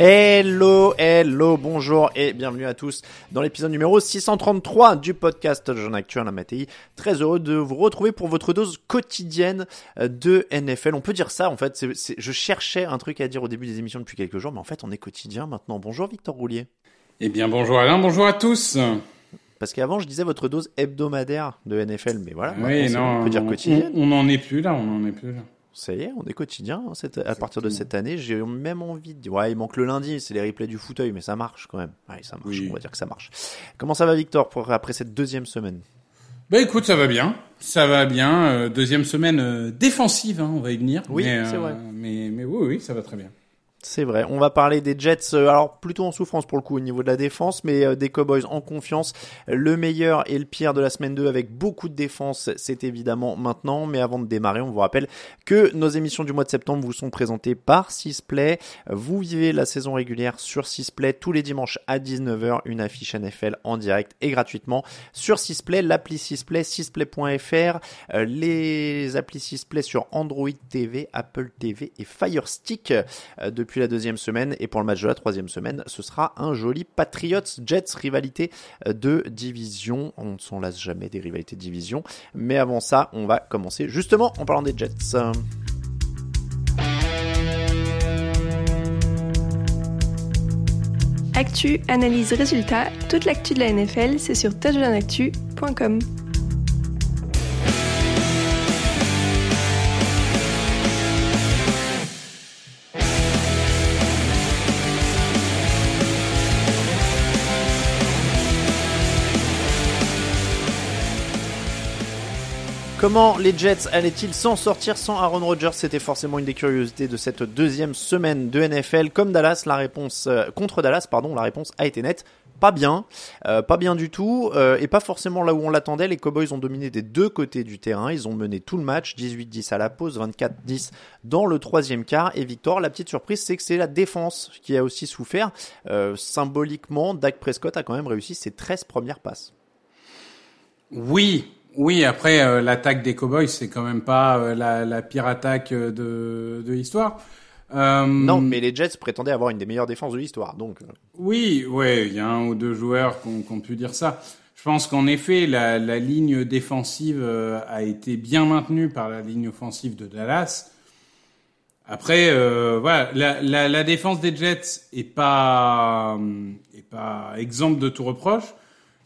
Hello, hello, bonjour et bienvenue à tous dans l'épisode numéro 633 du podcast Jean Actu la Mattei. Très heureux de vous retrouver pour votre dose quotidienne de NFL. On peut dire ça en fait. je cherchais un truc à dire au début des émissions depuis quelques jours, mais en fait on est quotidien maintenant. Bonjour Victor Roulier. Eh bien, bonjour Alain, bonjour à tous. Parce qu'avant je disais votre dose hebdomadaire de NFL, mais voilà, oui, non, on peut dire quotidienne. On n'en est plus là, on n'en est plus là. Ça y est, on est quotidien. hein, cette- à partir de cette année, j'ai même envie de dire. Ouais, il manque le lundi, c'est les replays du fauteuil, mais ça marche quand même. Ouais, ça marche, Oui. on va dire que ça marche. Comment ça va, Victor, pour, après cette deuxième semaine? Bah écoute, ça va bien, ça va bien. euh, deuxième semaine euh, défensive, hein, on va y venir. Oui, mais, c'est vrai. Mais, mais oui, oui, ça va très bien. C'est vrai. On va parler des Jets, euh, alors plutôt en souffrance pour le coup au niveau de la défense, mais euh, des Cowboys en confiance. Le meilleur et le pire de la semaine 2 avec beaucoup de défense, c'est évidemment maintenant. Mais avant de démarrer, on vous rappelle que nos émissions du mois de septembre vous sont présentées par Sisplay. Vous vivez la saison régulière sur Sisplay tous les dimanches à 19h, une affiche NFL en direct et gratuitement sur Sisplay, l'appli Sisplay, sisplay.fr, euh, les applis Sisplay sur Android TV, Apple TV et Fire Stick euh, la deuxième semaine. Et pour le match de la troisième semaine, ce sera un joli Patriots Jets rivalité euh, de division. On ne s'en lasse jamais des rivalités de division. Mais avant ça, on va commencer justement en parlant des Jets. Actu, analyse, toute l'actu de la NFL, c'est sur touchdownactu.com. Comment les Jets allaient-ils s'en sortir sans Aaron Rodgers? C'était forcément une des curiosités de cette deuxième semaine de NFL. Comme Dallas, la réponse euh, contre Dallas, pardon, la réponse a été nette. Pas bien, euh, pas bien du tout, euh, et pas forcément là où on l'attendait. Les Cowboys ont dominé des deux côtés du terrain. Ils ont mené tout le match, 18-10 à la pause, 24-10 dans le troisième quart. Et Victor, la petite surprise, c'est que c'est la défense qui a aussi souffert. Euh, symboliquement, Dak Prescott a quand même réussi ses 13 premières passes. Oui, oui. Après, euh, l'attaque des Cowboys, c'est quand même pas euh, la, la pire attaque euh, de, de l'histoire. Euh, Non, mais les Jets prétendaient avoir une des meilleures défenses de l'histoire, donc. Oui, ouais, il y a un ou deux joueurs qui ont, pu dire ça. Je pense qu'en effet, la, la ligne défensive a été bien maintenue par la ligne offensive de Dallas. Après, euh, voilà, la, la, la défense des Jets est pas est pas exemple de tout reproche,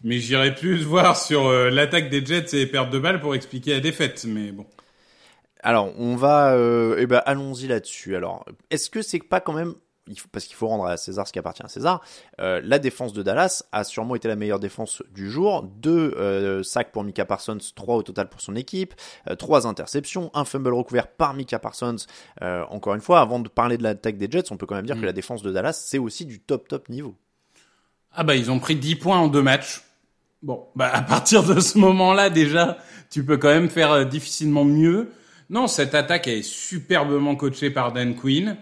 mais j'irais plus voir sur euh, l'attaque des Jets et les pertes de balles pour expliquer la défaite. Mais bon. Alors, on va, euh, eh ben, allons-y là-dessus. Alors, est-ce que c'est pas quand même, il faut- parce qu'il faut rendre à César ce qui appartient à César, euh, la défense de Dallas a sûrement été la meilleure défense du jour. Deux euh, sacs pour Mika Parsons, trois au total pour son équipe, trois interceptions, un fumble recouvert par Mika Parsons. Encore une fois, avant de parler de l'attaque des Jets, on peut quand même dire que la défense de Dallas, c'est aussi du top top niveau. Ah bah ils ont pris 10 points en deux matchs. Bon, bah à partir de ce moment-là déjà, tu peux quand même faire euh, difficilement mieux. Non, cette attaque elle est superbement coachée par Dan Quinn.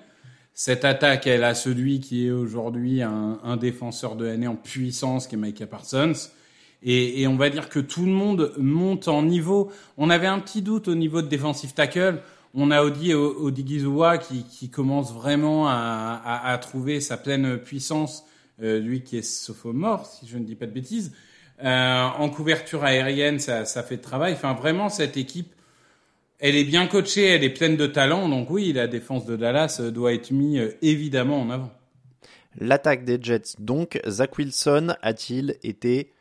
Cette attaque, elle a celui qui est aujourd'hui un, défenseur de l'année en puissance, qui est Micah Parsons. Et, on va dire que tout le monde monte en niveau. On avait un petit doute au niveau de defensive tackle. On a Odi Odigizua qui, qui commence vraiment à, trouver sa pleine puissance, euh, lui qui est sophomore, si je ne dis pas de bêtises. Euh, en couverture aérienne, ça, ça fait de travail. Enfin, vraiment, cette équipe, elle est bien coachée, elle est pleine de talent. Donc oui, la défense de Dallas euh, doit être mise euh, évidemment en avant. L'attaque des Jets, donc, Zach Wilson a-t-il été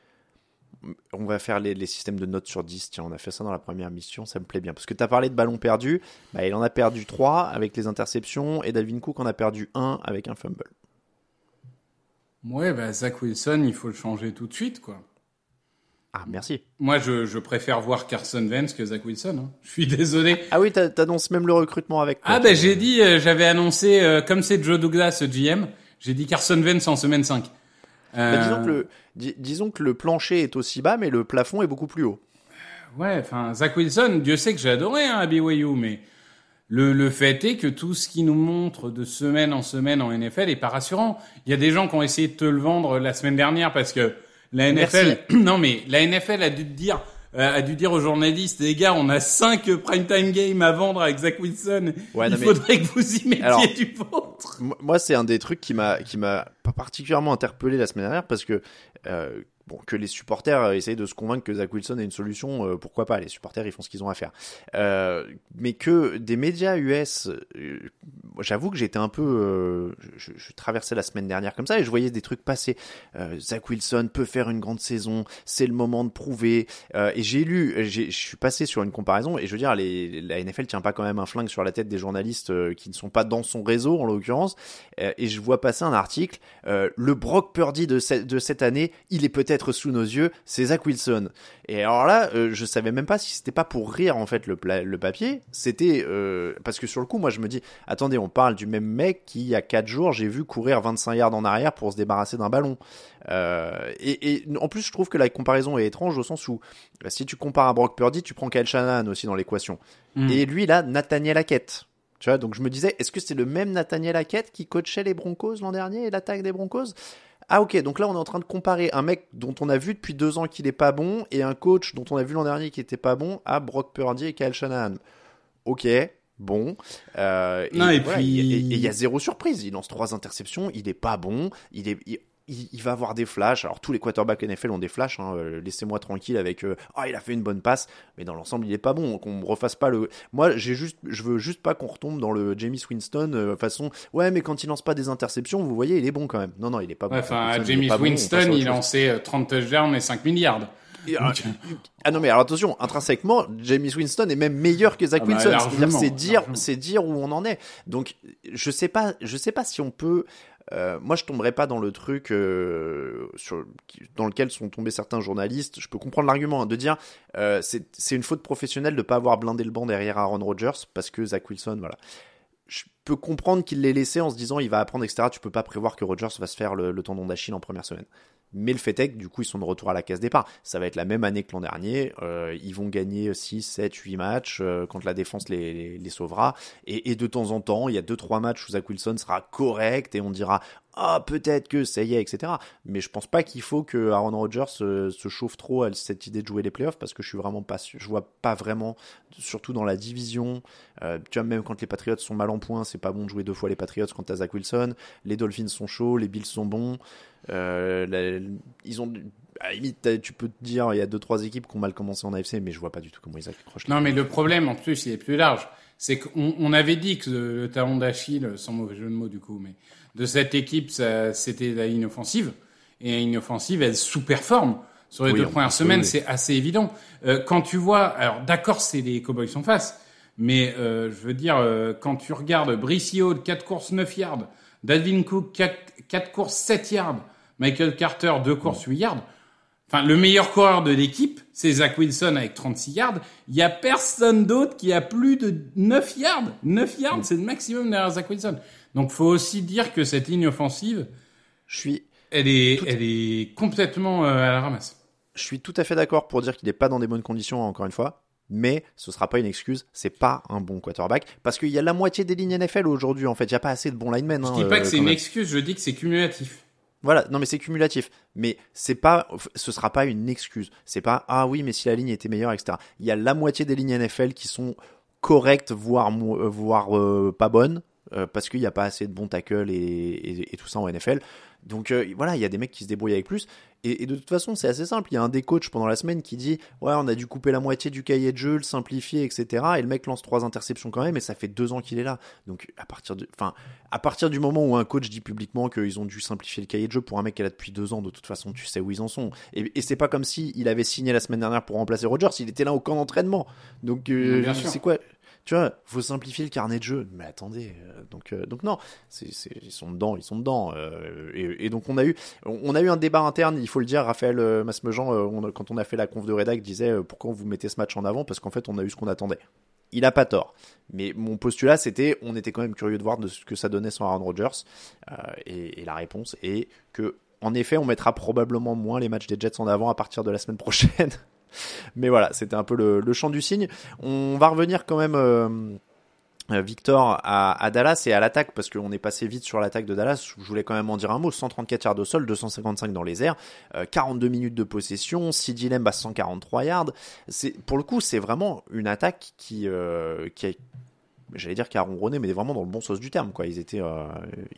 on va faire les, systèmes de notes sur 10. Tiens, on a fait ça dans la première mission, ça me plaît bien. Parce que tu as parlé de ballons perdus, bah, il en a perdu 3 avec les interceptions et Dalvin Cook en a perdu 1 avec un fumble. Ouais, bah, Zach Wilson, il faut le changer tout de suite, quoi. Ah, merci. Moi, je, préfère voir Carson Vance que Zach Wilson. Hein. Je suis désolé. Ah oui, t'annonces même le recrutement avec Ah ben, j'ai dit, euh, j'avais annoncé, euh, comme c'est Joe Douglas, GM, j'ai dit Carson Vance en semaine 5. Bah, disons, que le, disons que le plancher est aussi bas, mais le plafond est beaucoup plus haut. Ouais, enfin, Zach Wilson, Dieu sait que j'ai adoré hein, à BYU, mais le, le fait est que tout ce qui nous montre de semaine en semaine en NFL est pas rassurant. Il y a des gens qui ont essayé de te le vendre la semaine dernière parce que la NFL, non mais la NFL a dû dire, euh, a dû dire aux journalistes, les gars, on a cinq primetime games à vendre avec Zach Wilson. il faudrait que vous y mettiez du vôtre. Moi, c'est un des trucs qui m'a qui m'a particulièrement interpellé la semaine dernière parce que euh, bon, que les supporters euh, essayent de se convaincre que Zach Wilson est une solution, euh, pourquoi pas Les supporters, ils font ce qu'ils ont à faire. Euh, mais que des médias US, j'avoue que j'étais un peu, je, traversais la semaine dernière comme ça et je voyais des trucs passer. Zach Wilson peut faire une grande saison, c'est le moment de prouver. et j'ai lu, je suis passé sur une comparaison et je veux dire, la NFL tient pas quand même un flingue sur la tête des journalistes qui ne sont pas dans son réseau en l'occurrence. et je vois passer un article, le Brock Purdy de cette année, il est peut-être sous nos yeux, c'est Zach Wilson. Et alors là, euh, je savais même pas si c'était pas pour rire en fait le, le papier, c'était euh, parce que sur le coup, moi je me dis, attendez, on parle du même mec qui il y a 4 jours, j'ai vu courir 25 yards en arrière pour se débarrasser d'un ballon. Euh, et, en plus, je trouve que la comparaison est étrange au sens où si tu compares à Brock Purdy, tu prends Kyle Shanahan aussi dans l'équation. Hmm. Et lui là, Nathaniel Hackett. Tu vois, donc je me disais, est-ce que c'est le même Nathaniel Hackett qui coachait les Broncos l'an dernier et l'attaque des Broncos? Ah ok, donc là on est en train de comparer un mec dont on a vu depuis deux ans qu'il est pas bon et un coach dont on a vu l'an dernier qui était pas bon à Brock Purdy et Kyle Shanahan. Ok, bon. Euh, et, puis il y, a zéro surprise. Il lance trois interceptions, il est pas bon, il est, il, va avoir des flashs. Alors tous les quarterbacks NFL ont des flashs. Hein. Euh, laissez-moi tranquille avec. Euh, ah, il a fait une bonne passe, mais dans l'ensemble, il est pas bon. Qu'on refasse pas le. Moi, j'ai juste, je veux juste pas qu'on retombe dans le Jamie Winston euh, façon. Ouais, mais quand il lance pas des interceptions, vous voyez, il est bon quand même. Non, non, il est pas bon. Enfin, Jamie Winston, il lançait 30 touchdowns et 5 milliards. Ah non mais alors attention, intrinsèquement, Jamie Winston est même meilleur que Zach ah bah, Wilson. c'est dire, c'est dire où on en est. Donc je sais pas, je sais pas si on peut euh, moi, je tomberai pas dans le truc euh, dans lequel sont tombés certains journalistes. Je peux comprendre l'argument hein, de dire euh, c'est une faute professionnelle de pas avoir blindé le banc derrière Aaron Rodgers parce que Zach Wilson, voilà. Je peux comprendre qu'il l'ait laissé en se disant il va apprendre, etc. Tu peux pas prévoir que Rodgers va se faire le tendon d'Achille en première semaine. Mais le fait est que du coup ils sont de retour à la case départ. Ça va être la même année que l'an dernier. Euh, ils vont gagner 6, 7, 8 matchs euh, quand la défense les, les, sauvera. Et, et, de temps en temps, il y a 2-3 matchs où Zach Wilson sera correct et on dira ah peut-être que ça y est, etc. Mais je pense pas qu'il faut que Aaron Rodgers se, se, chauffe trop à cette idée de jouer les playoffs parce que je suis vraiment pas, je vois pas vraiment, surtout dans la division. Euh, tu vois même quand les Patriots sont mal en point, c'est pas bon de jouer deux fois les Patriots quand t'as Zach Wilson. Les Dolphins sont chauds, les Bills sont bons. Euh, ils ont à la limite, tu peux te dire, il y a deux trois équipes qui ont mal commencé en AFC, mais je vois pas du tout comment ils accrochent. Non, mais le problème en plus, il est plus large. C'est qu'on on avait dit que le talon d'Achille, sans mauvais jeu de mots du coup, mais de cette équipe, c'était la ligne offensive. Et la ligne offensive, elle sous-performe. Sur les deux premières semaines, c'est assez évident. Euh, quand tu vois, alors d'accord, c'est les Cowboys en face, mais euh, je veux dire, euh, quand tu regardes Bricio, 4 courses 9 yards, Dalvin Cook, 4, 4 courses 7 yards, Michael Carter, 2 courses 8 yards, Enfin, le meilleur coureur de l'équipe, c'est Zach Wilson avec 36 yards. Il y a personne d'autre qui a plus de 9 yards. 9 yards, c'est le maximum derrière Zach Wilson. Donc, faut aussi dire que cette ligne offensive, je suis, elle est, elle est complètement euh, à la ramasse. Je suis tout à fait d'accord pour dire qu'il n'est pas dans des bonnes conditions, encore une fois. Mais ce sera pas une excuse, c'est pas un bon quarterback parce qu'il y a la moitié des lignes NFL aujourd'hui en fait, il y a pas assez de bons linemen. Je dis pas que euh, c'est une excuse, je dis que c'est cumulatif. Voilà, non mais c'est cumulatif. Mais c'est pas, ce sera pas une excuse. C'est pas ah oui mais si la ligne était meilleure etc. Il y a la moitié des lignes NFL qui sont correcte, voire, voire pas bonne. parce qu'il n'y a pas assez de bons tackles et, et, et, tout ça en NFL. Donc voilà, il y a des mecs qui se débrouillent avec plus. Et, de toute façon, c'est assez simple. Il y a un des coachs pendant la semaine qui dit Ouais, on a dû couper la moitié du cahier de jeu, le simplifier, etc. Et le mec lance trois interceptions quand même, et ça fait deux ans qu'il est là. Donc, à partir, de, enfin, à partir du moment où un coach dit publiquement qu'ils ont dû simplifier le cahier de jeu pour un mec qui est là depuis deux ans, de toute façon, tu sais où ils en sont. Et, et c'est pas comme si il avait signé la semaine dernière pour remplacer Rogers, il était là au camp d'entraînement. Donc, euh, c'est quoi tu vois, faut simplifier le carnet de jeu. Mais attendez, euh, donc euh, donc non, ils sont dedans, ils sont dedans. Euh, et, donc on a eu on a eu un débat interne, il faut le dire. Raphaël Masmejean, quand on a fait la conf de rédac, disait pourquoi vous mettez ce match en avant? Parce qu'en fait on a eu ce qu'on attendait. Il a pas tort. Mais mon postulat, c'était, on était quand même curieux de voir de ce que ça donnait sans Aaron Rodgers. et, et la réponse est que, en effet, on mettra probablement moins les matchs des Jets en avant à partir de la semaine prochaine. Mais voilà, c'était un peu le, le champ du signe. On va revenir quand même. Euh, euh, Victor à, Dallas et à l'attaque parce qu'on est passé vite sur l'attaque de Dallas. Je voulais quand même en dire un mot. 134 yards au sol, 255 dans les airs, 42 euh, minutes de possession, 6 Lamb à 143 yards. Pour le coup, c'est vraiment une attaque qui qui a j'allais dire a ronronné, mais vraiment dans le bon sens du terme. Ils, étaient,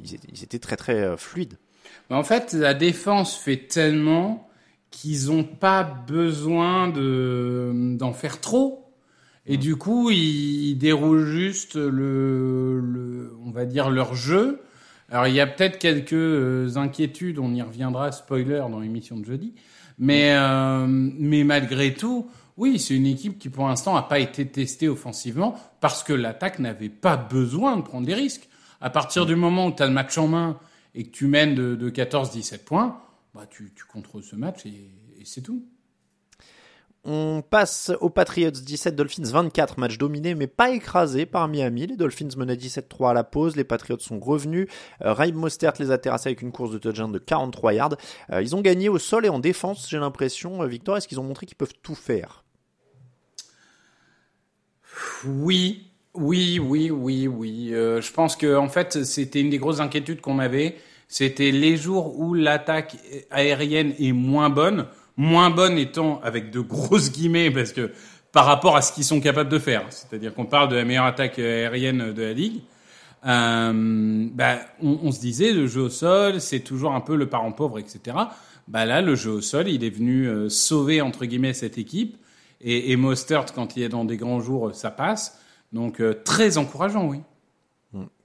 ils étaient très très fluides. En fait, la défense fait tellement qu'ils n'ont pas besoin de d'en faire trop. Et du coup, ils, déroulent juste le, le, on va dire leur jeu. Alors il y a peut-être quelques euh, inquiétudes, on y reviendra, spoiler dans l'émission de jeudi. Mais euh, mais malgré tout, oui, c'est une équipe qui pour l'instant n'a pas été testée offensivement parce que l'attaque n'avait pas besoin de prendre des risques. À partir du moment où tu as le match en main et que tu mènes de, de 14-17 points, bah, tu, tu contrôles ce match et, c'est tout. On passe aux Patriots 17, Dolphins 24, match dominé mais pas écrasé par Miami. Les Dolphins menaient 17-3 à la pause, les Patriots sont revenus. Euh, Raib Mostert les a terrassés avec une course de touchdown de 43 yards. Euh, ils ont gagné au sol et en défense, j'ai l'impression. Euh, Victor, est-ce qu'ils ont montré qu'ils peuvent tout faire? Oui, oui, oui, oui, oui. je pense que en fait, c'était une des grosses inquiétudes qu'on avait c'était les jours où l'attaque aérienne est moins bonne, moins bonne étant avec de grosses guillemets parce que par rapport à ce qu'ils sont capables de faire. C'est-à-dire qu'on parle de la meilleure attaque aérienne de la ligue. Euh, bah, on, on, se disait le jeu au sol, c'est toujours un peu le parent pauvre, etc. Bah là, le jeu au sol, il est venu euh, sauver entre guillemets cette équipe. Et, et Mostert, quand il est dans des grands jours, ça passe. Donc euh, très encourageant, oui.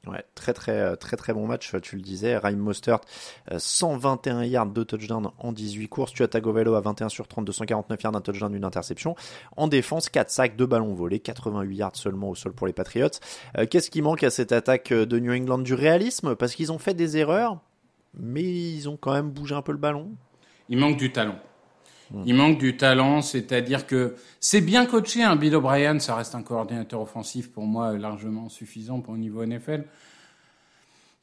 Ouais, très très euh, très très bon match, tu le disais. Ryan Mostert, 121 yards, de touchdowns en 18 courses. Tu as Tagovailoa à 21 sur 30, 249 yards, un touchdown, une interception. En défense, 4 sacs, 2 ballons volés, 88 yards seulement au sol pour les Patriots. Euh, qu'est-ce qui manque à cette attaque de New England? Du réalisme, parce qu'ils ont fait des erreurs, mais ils ont quand même bougé un peu le ballon. Il manque du talent. Il manque du talent, c'est-à-dire que c'est bien coaché. Un hein. Bill O'Brien, ça reste un coordinateur offensif pour moi largement suffisant pour le niveau NFL.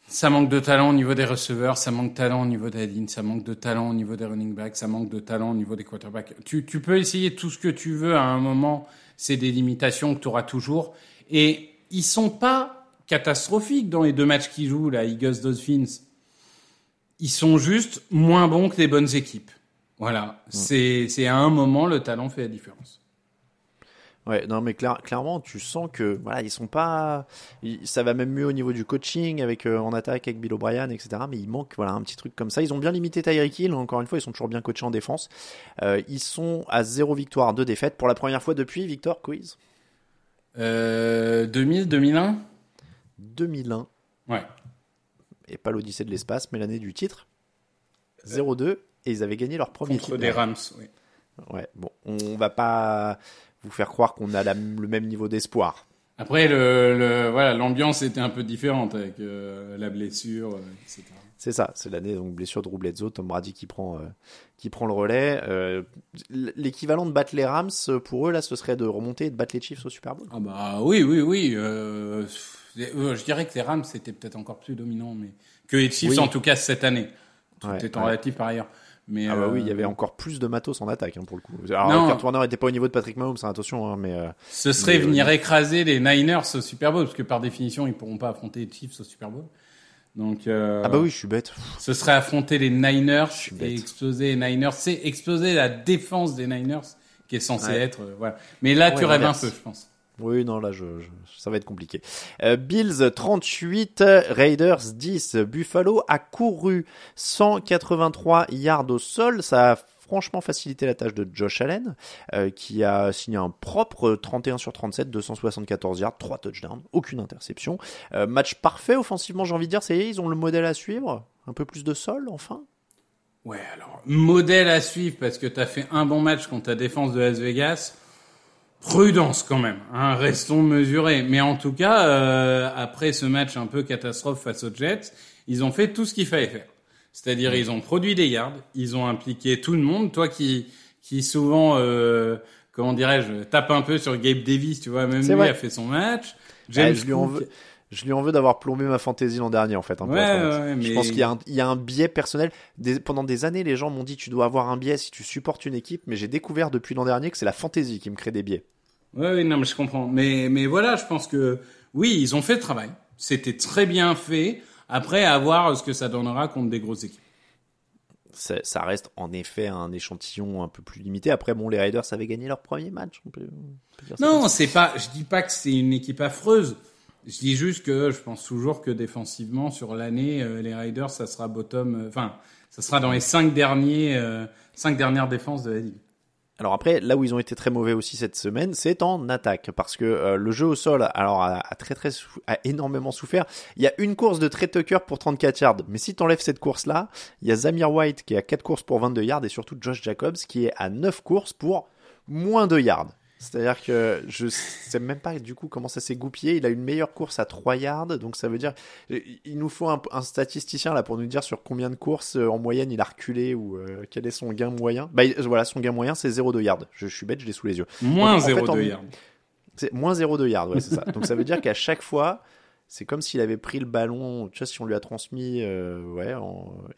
Ça manque de talent au niveau des receveurs, ça manque de talent au niveau des lignes, ça manque de talent au niveau des running backs, ça manque de talent au niveau des quarterbacks. Tu, tu peux essayer tout ce que tu veux à un moment, c'est des limitations que tu auras toujours. Et ils sont pas catastrophiques dans les deux matchs qu'ils jouent, là, Eagles Dolphins. Ils sont juste moins bons que les bonnes équipes. Voilà, c'est c'est à un moment le talent fait la différence. Ouais, non mais clairement, tu sens que voilà, ils sont pas, ça va même mieux au niveau du coaching avec euh, en attaque avec Bill O'Brien, etc. Mais il manque voilà un petit truc comme ça. Ils ont bien limité Tyreek Hill. Encore une fois, ils sont toujours bien coachés en défense. Euh, ils sont à zéro victoire, deux défaites pour la première fois depuis Victor Quiz. Euh, 2000, 2001. 2001. Ouais. Et pas l'Odyssée de l'espace, mais l'année du titre. 0-2 et ils avaient gagné leur premier Contre des Rams, oui. Ouais, bon, on va pas vous faire croire qu'on a le même niveau d'espoir. Après, le, voilà, l'ambiance était un peu différente avec euh, la blessure, euh, etc. C'est ça, c'est l'année donc blessure de Roubletzo, Tom Brady qui prend euh, qui prend le relais. L'équivalent de battre les Rams pour eux là, ce serait de remonter et de battre les Chiefs au Super Bowl. Ah bah oui, oui, oui. je dirais que les Rams c'était peut-être encore plus dominant, mais que les Chiefs en tout cas cette année. Tout ouais, étant relatif par ailleurs. Mais ah bah oui, il y avait euh, encore plus de matos en attaque hein, pour le coup. Alors Kurt Warner n'était pas au niveau de Patrick Mahomes, hein, attention, hein, mais euh, ce serait venir écraser les Niners au Super Bowl parce que par définition ils pourront pas affronter les Chiefs au Super Bowl. Donc euh, ah bah oui, je suis bête. Ce serait affronter les Niners et exploser les Niners, c'est exploser la défense des Niners qui est censée être voilà. Mais là tu rêves un peu, je pense. Oui, non, là, je, ça va être compliqué. Euh, Bills 38, Raiders 10. Buffalo a couru 183 yards au sol. Ça a franchement facilité la tâche de Josh Allen, euh, qui a signé un propre 31 sur 37, 274 yards, 3 touchdowns, aucune interception. Euh, match parfait offensivement, j'ai envie de dire. Ça y est, ils ont le modèle à suivre. Un peu plus de sol, enfin. Ouais, alors, modèle à suivre parce que tu as fait un bon match contre ta défense de Las Vegas prudence quand même, hein, restons mesurés. Mais en tout cas, euh, après ce match un peu catastrophe face aux Jets, ils ont fait tout ce qu'il fallait faire. C'est-à-dire ils ont produit des yards, ils ont impliqué tout le monde. Toi qui qui souvent, euh, comment dirais-je, tape un peu sur Gabe Davis, tu vois, même lui a fait son match. James je lui en veux. Je lui en veux d'avoir plombé ma fantaisie l'an dernier en fait. ouais, ouais, Je pense qu'il y, a un, il y a un biais personnel. pendant des années, les gens m'ont dit tu dois avoir un biais si tu supportes une équipe, mais j'ai découvert depuis l'an dernier que c'est la fantaisie qui me crée des biais. Oui, non, mais je comprends. Mais, mais voilà, je pense que oui, ils ont fait le travail. C'était très bien fait. Après, à voir ce que ça donnera contre des grosses équipes. Ça, reste en effet un échantillon un peu plus limité. Après, bon, les Raiders avaient gagné leur premier match. non, c'est pas. Je dis pas que c'est une équipe affreuse. Je dis juste que je pense toujours que défensivement sur l'année, euh, les Raiders, ça sera bottom. Euh, enfin, ça sera dans les cinq derniers, euh, cinq dernières défenses de la ligue. Alors après, là où ils ont été très mauvais aussi cette semaine, c'est en attaque parce que le jeu au sol, alors a, très très a énormément souffert. Il y a une course de Trey Tucker pour 34 yards, mais si t'enlèves cette course-là, il y a Zamir White qui a 4 courses pour 22 yards et surtout Josh Jacobs qui est à 9 courses pour moins de yards. C'est-à-dire que je sais même pas du coup comment ça s'est goupillé. Il a une meilleure course à 3 yards, donc ça veut dire il nous faut un, statisticien là pour nous dire sur combien de courses euh, en moyenne il a reculé ou euh, quel est son gain moyen. Bah voilà, son gain moyen c'est 0,2 yards. Je, suis bête, je l'ai sous les yeux. Moins 0,2 yards. C'est moins 0,2 yards, ouais, c'est ça. Donc ça veut dire qu'à chaque fois, c'est comme s'il avait pris le ballon, tu vois, si on lui a transmis, euh, ouais,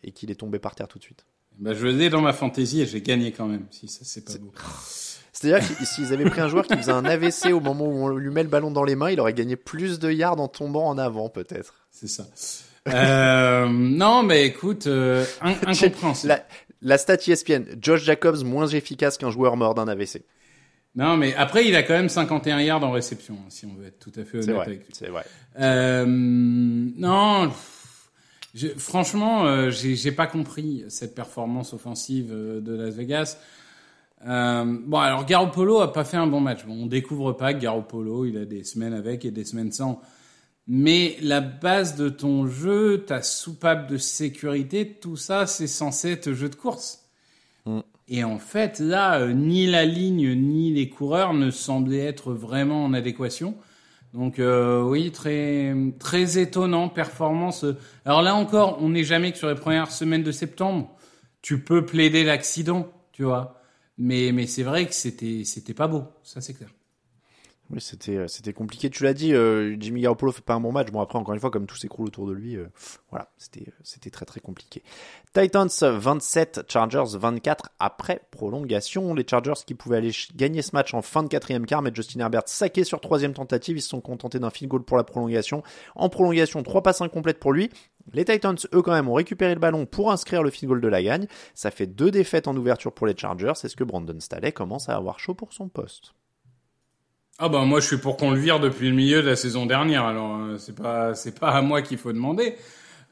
et qu'il est tombé par terre tout de suite. Bah, je l'ai dans ma fantaisie et j'ai gagné quand même, si ça c'est pas beau. C'est-à-dire que s'ils avaient pris un joueur qui faisait un AVC au moment où on lui met le ballon dans les mains, il aurait gagné plus de yards en tombant en avant, peut-être. C'est ça. Euh, non, mais écoute, euh, incompréhensible. La, la stat ESPN, Josh Jacobs moins efficace qu'un joueur mort d'un AVC. Non, mais après, il a quand même 51 yards en réception, hein, si on veut être tout à fait honnête avec lui. C'est vrai. Euh, non, je, franchement, euh, j'ai pas compris cette performance offensive euh, de Las Vegas. Euh, bon, alors Garoppolo a pas fait un bon match. Bon, on découvre pas que Garoppolo, il a des semaines avec et des semaines sans. Mais la base de ton jeu, ta soupape de sécurité, tout ça, c'est censé être jeu de course. Mm. Et en fait, là, euh, ni la ligne ni les coureurs ne semblaient être vraiment en adéquation. Donc euh, oui, très très étonnant performance. Alors là encore, on n'est jamais que sur les premières semaines de septembre. Tu peux plaider l'accident, tu vois. Mais, mais c'est vrai que c'était, c'était pas beau, ça c'est clair. Oui, c'était, euh, c'était compliqué. Tu l'as dit, euh, Jimmy Garoppolo fait pas un bon match. Bon, après, encore une fois, comme tout s'écroule autour de lui, euh, voilà, c'était, c'était très très compliqué. Titans 27, Chargers 24 après prolongation. Les Chargers qui pouvaient aller gagner ce match en fin de quatrième quart, mais Justin Herbert saqué sur troisième tentative. Ils se sont contentés d'un field goal pour la prolongation. En prolongation, trois passes incomplètes pour lui. Les Titans, eux, quand même, ont récupéré le ballon pour inscrire le field goal de la gagne. Ça fait deux défaites en ouverture pour les Chargers. Est-ce que Brandon Staley commence à avoir chaud pour son poste ah bah moi je suis pour qu'on le vire depuis le milieu de la saison dernière. Alors euh, c'est pas c'est pas à moi qu'il faut demander.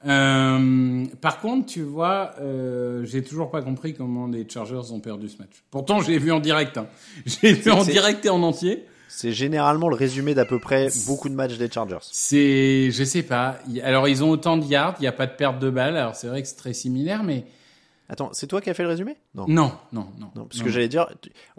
Euh, par contre, tu vois, euh, j'ai toujours pas compris comment les Chargers ont perdu ce match. Pourtant, j'ai vu en direct. Hein. J'ai vu en direct et en entier. C'est généralement le résumé d'à peu près beaucoup de matchs des Chargers. C'est, je sais pas. Alors ils ont autant de yards, il n'y a pas de perte de balles. Alors c'est vrai que c'est très similaire, mais Attends, c'est toi qui as fait le résumé? Non. non. non, non, parce que j'allais dire,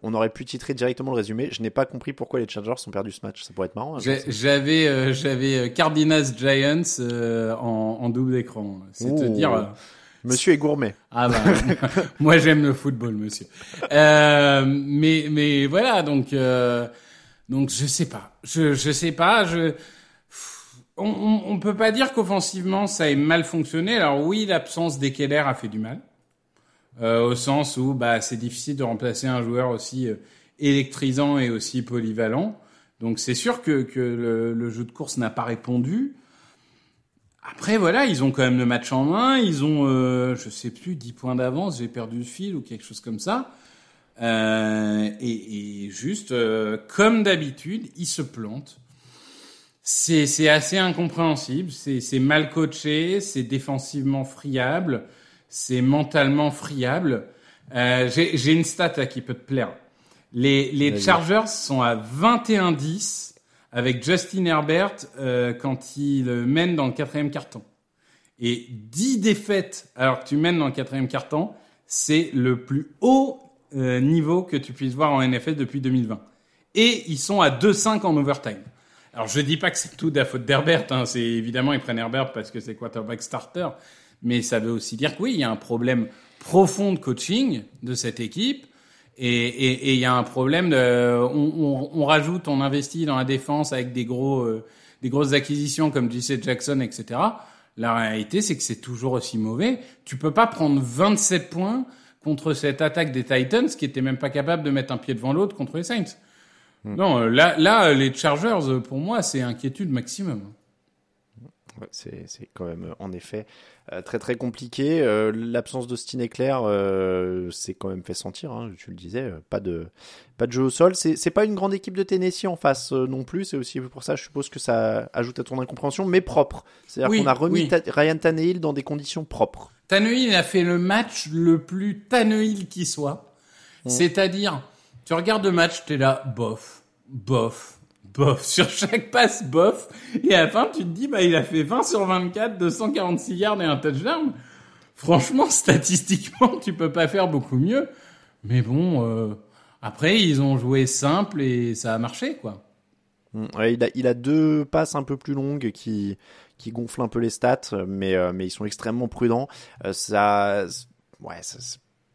on aurait pu titrer directement le résumé. Je n'ai pas compris pourquoi les Chargers ont perdu ce match. Ça pourrait être marrant. Hein, j'avais, euh, j'avais euh, Cardinals Giants euh, en, double écran. C'est te dire. Monsieur est gourmet. Ah bah, moi j'aime le football, monsieur. mais mais voilà donc donc je sais pas, je je sais pas, je on, on, on peut pas dire qu'offensivement ça ait mal fonctionné. Alors oui, l'absence d'Ekeler a fait du mal. Euh, au sens où bah, c'est difficile de remplacer un joueur aussi euh, électrisant et aussi polyvalent. Donc c'est sûr que, que le, le, jeu de course n'a pas répondu. Après voilà, ils ont quand même le match en main, ils ont euh, je sais plus 10 points d'avance, j'ai perdu le fil ou quelque chose comme ça. Euh, et, et, juste, euh, comme d'habitude, il se plante. C'est, assez incompréhensible, c'est mal coaché, c'est défensivement friable, c'est mentalement friable. Euh, j'ai, une stat là qui peut te plaire. Les, les Chargers sont à 21-10 avec Justin Herbert euh, quand il mène dans le quatrième carton. Et 10 défaites alors que tu mènes dans le quatrième carton, c'est le plus haut euh, niveau que tu puisses voir en NFL depuis 2020. Et ils sont à 2-5 en overtime. Alors je dis pas que c'est tout de la faute d'Herbert, hein. c'est évidemment ils prennent Herbert parce que c'est quarterback starter, mais ça veut aussi dire que oui, il y a un problème profond de coaching de cette équipe. Et il y a un problème de, on, on, on, rajoute, on investit dans la défense avec des gros, euh, des grosses acquisitions comme JC Jackson, etc. La réalité, c'est que c'est toujours aussi mauvais. Tu peux pas prendre 27 points contre cette attaque des Titans qui était même pas capable de mettre un pied devant l'autre contre les Saints. Hmm. Non, euh, là, là, les Chargers, euh, pour moi, c'est inquiétude maximum. Ouais, c'est quand même, en effet, euh, très très compliqué. L'absence de Stine Eclair, c'est quand même fait sentir. Hein, tu le disais, pas de pas de jeu au sol. C'est pas une grande équipe de Tennessee en face non plus. C'est aussi pour ça, je suppose que ça ajoute à ton incompréhension, mais propre. C'est-à-dire qu'on a remis Ryan Tannehill dans des conditions propres. Tannehill a fait le match le plus Tannehill qui soit. Mm. C'est-à-dire, tu regardes le match, t'es là, bof, bof, bof, sur chaque passe, bof. Et à la fin, tu te dis, bah, il a fait 20 sur 24, 246 yards et un touchdown. Franchement, statistiquement, tu peux pas faire beaucoup mieux. Mais bon, euh, après, ils ont joué simple et ça a marché, quoi. Mm. il, a, il a deux passes un peu plus longues qui, qui gonflent un peu les stats, mais, euh, mais ils sont extrêmement prudents. Euh, ça, ouais,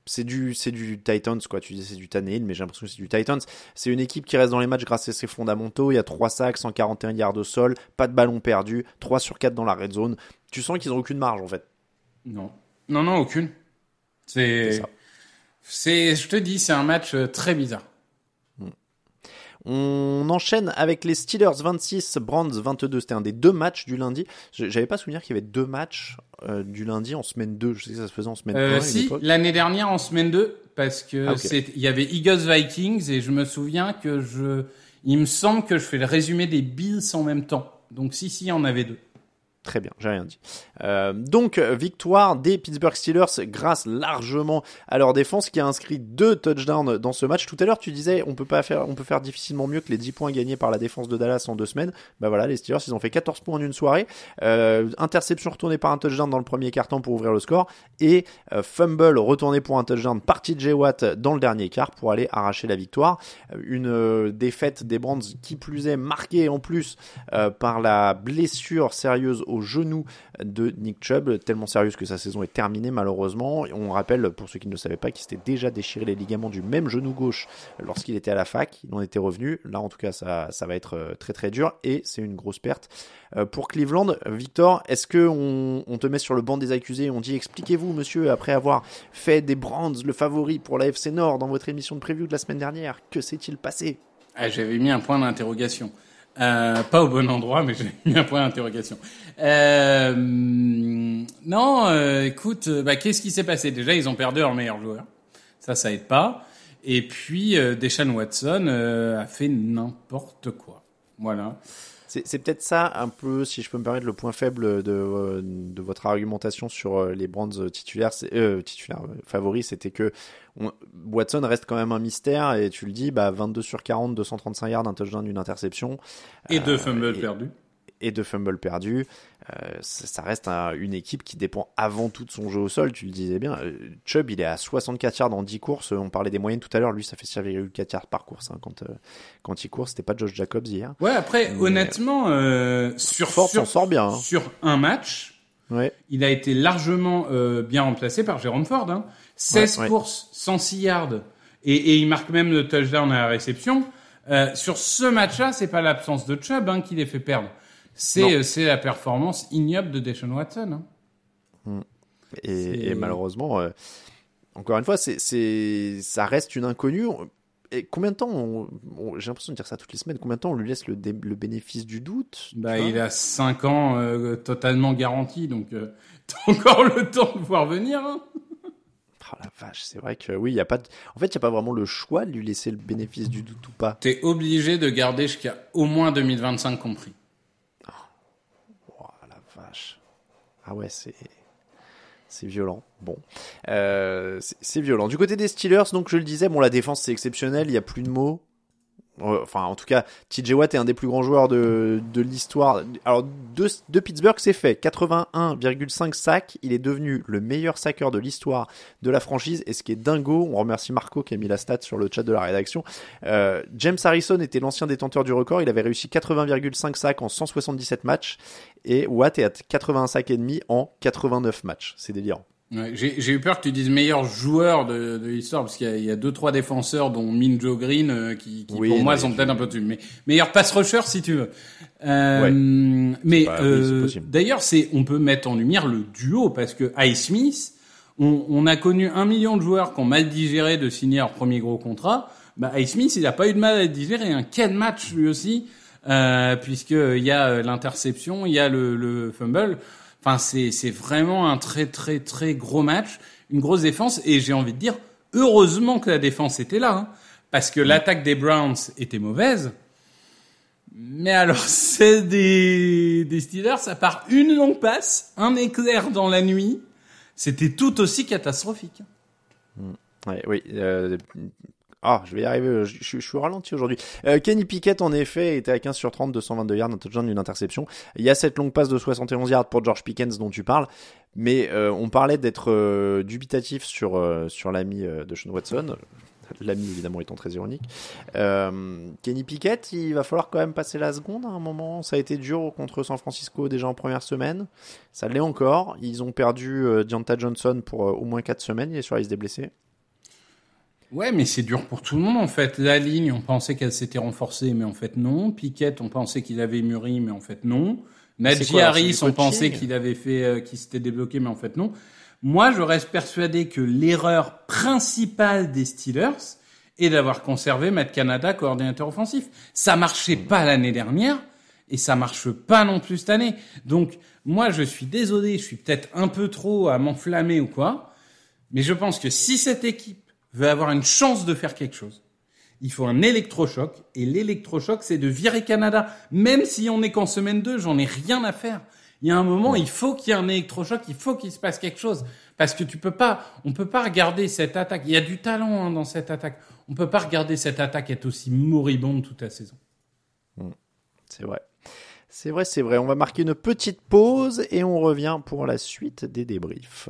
c'est du c'est du Titans quoi. Tu dis c'est du Tannehill mais j'ai l'impression que c'est du Titans. C'est une équipe qui reste dans les matchs grâce à ses fondamentaux. Il y a 3 sacs 141 yards de sol pas de ballon perdu 3 sur 4 dans la red zone. Tu sens qu'ils ont aucune marge en fait. Non. Non non aucune. C'est c'est je te dis c'est un match euh, très bizarre on enchaîne avec les Steelers 26, Brands 22. C'était un des deux matchs du lundi. J'avais pas souvenir qu'il y avait deux matchs euh, du lundi en semaine 2. Je sais que ça se faisait en semaine euh, Si, l'année dernière en semaine 2, parce que ah, il y avait Eagles Vikings et je me souviens que je, il me semble que je fais le résumé des Bills en même temps. Donc si, si, il y en avait deux. Très bien, j'ai rien dit. Euh, donc, victoire des Pittsburgh Steelers grâce largement à leur défense qui a inscrit deux touchdowns dans ce match. Tout à l'heure, tu disais on peut pas faire, on peut faire difficilement mieux que les 10 points gagnés par la défense de Dallas en deux semaines. Bah voilà, les Steelers, ils ont fait 14 points en une soirée. Euh, interception retournée par un touchdown dans le premier quart-temps pour ouvrir le score et euh, fumble retourné pour un touchdown par TJ Watt dans le dernier quart pour aller arracher la victoire. Une défaite des Brands qui plus est marquée en plus par la blessure sérieuse au genou de Nick Chubb, tellement sérieuse que sa saison est terminée malheureusement. on rappelle, pour ceux qui ne le savaient pas, qu'il s'était déjà déchiré les ligaments du même genou gauche lorsqu'il était à la fac. Il en était revenu. Là, en tout cas, ça, ça va être euh, très très dur et c'est une grosse perte. Euh, pour Cleveland, Victor, est-ce que on, te met sur le banc des accusés on dit expliquez-vous, monsieur, après avoir fait des Brands le favori pour la FC Nord dans votre émission de preview de la semaine dernière, que s'est-il passé? Ah, J'avais mis un point d'interrogation. Euh, pas au bon endroit, mais j'ai mis un point d'interrogation. Euh, non, euh, écoute, bah, qu'est-ce qui s'est passé? Déjà, ils ont perdu leur meilleur joueur. Ça, ça aide pas. Et puis, Deshaun Watson a fait n'importe quoi. Voilà. C'est peut-être ça un peu, si je peux me permettre, le point faible de, de votre argumentation sur les brands titulaires, euh, titulaires favoris, c'était que Watson reste quand même un mystère et tu le dis, bah 22 sur 40, 235 yards, un touchdown, une interception. Et deux fumbles perdus. Et deux fumbles perdus. Euh, ça, reste une équipe qui dépend avant tout de son jeu au sol, tu le disais bien. Euh, Chubb, il est à 64 yards en 10 courses. On parlait des moyennes tout à l'heure. Lui, ça fait 6,4 yards par course hein, quand, euh, quand il court. C'était pas Josh Jacobs hier. Ouais, après, honnêtement, sur, Ford sur, sort bien. Hein. sur un match, ouais. il a été largement bien remplacé par Jérôme Ford. Hein. 16 courses, 106 yards, et, et, il marque même le touchdown à la réception. Euh, sur ce match-là, c'est pas l'absence de Chubb hein, qui les fait perdre. C'est euh, c'est la performance ignoble de Deshaun Watson. Hein. Hmm. Et, et, malheureusement, euh, encore une fois, c'est ça reste une inconnue. Et combien de temps, j'ai l'impression de dire ça toutes les semaines, combien de temps on lui laisse le, le bénéfice du doute Bah, il a 5 ans euh, totalement garanti, donc euh, t'as encore le temps de voir venir. Hein Oh la vache, c'est vrai que oui, il y a pas. De... En fait, il y a pas vraiment le choix de lui laisser le bénéfice du doute ou pas. T'es obligé de garder jusqu'à au moins 2025 compris. Oh la vache. Ah ouais, c'est c'est violent. Bon, euh, c'est violent. Du côté des Steelers, donc je le disais, bon la défense c'est exceptionnel, il y a plus de mots. Enfin, en tout cas, TJ Watt est un des plus grands joueurs de, l'histoire. Alors, de, de Pittsburgh, c'est fait. 81,5 sacs. Il est devenu le meilleur saqueur de l'histoire de la franchise. Et ce qui est dingo, on remercie Marco qui a mis la stat sur le chat de la rédaction. Euh, James Harrison était l'ancien détenteur du record. Il avait réussi 80,5 sacs en 177 matchs. Et Watt est à 81 sacs et demi en 89 matchs. C'est délirant. Ouais, j'ai eu peur que tu dises meilleur joueur de, de l'histoire parce qu'il y, y, a deux trois défenseurs dont Minjo Green euh, qui, qui pour moi sont peut-être un peu dessus. Mais meilleur pass rusher si tu veux. Euh, ouais. Mais euh, oui, d'ailleurs c'est on peut mettre en lumière le duo parce que Ice Smith, on, on, a connu un million de joueurs qui ont mal digéré de signer leur premier gros contrat. Bah Ice Smith il a pas eu de mal à digérer. Un quel match lui aussi euh, puisque il y a l'interception, il y a le, le fumble. Enfin, c'est, c'est vraiment un très très très gros match, une grosse défense, et j'ai envie de dire, heureusement que la défense était là, hein, parce que l'attaque des Browns était mauvaise. Mais alors, c'est des, des Steelers, à part une longue passe, un éclair dans la nuit, c'était tout aussi catastrophique. Ouais, oui, euh, ah, je vais y arriver, je, suis ralenti aujourd'hui. Euh, Kenny Pickett, en effet, était à 15 sur 30, 222 yards, un touchdown, une interception. Il y a cette longue passe de 71 yards pour George Pickens dont tu parles, mais euh, on parlait d'être euh, dubitatif sur, sur l'ami de Sean Watson. L'ami, évidemment, étant très ironique. Kenny Pickett, il va falloir quand même passer la seconde à un moment. Ça a été dur contre San Francisco déjà en première semaine. Ça l'est encore. Ils ont perdu Deonta Johnson pour au moins 4 semaines. Il est sur la liste des blessés. Ouais, mais c'est dur pour tout le monde en fait. La ligne, on pensait qu'elle s'était renforcée, mais en fait non. Piquet, on pensait qu'il avait mûri, mais en fait non. Najee Harris, on pensait qu'il avait fait, euh, qu'il s'était débloqué, mais en fait non. Moi, je reste persuadé que l'erreur principale des Steelers est d'avoir conservé Matt Canada coordinateur offensif. Ça marchait pas l'année dernière et ça marche pas non plus cette année. Donc, moi, je suis désolé, je suis peut-être un peu trop à m'enflammer ou quoi, mais je pense que si cette équipe veut avoir une chance de faire quelque chose, il faut un électrochoc. Et l'électrochoc, c'est de virer Canada. Même si on est qu'en semaine 2, j'en ai rien à faire. Il y a un moment, il faut qu'il y ait un électrochoc, il faut qu'il se passe quelque chose. Parce que tu peux pas, on peut pas regarder cette attaque. Il y a du talent hein, dans cette attaque. On peut pas regarder cette attaque être aussi moribonde toute la saison. C'est vrai. C'est vrai, c'est vrai. On va marquer une petite pause et on revient pour la suite des débriefs.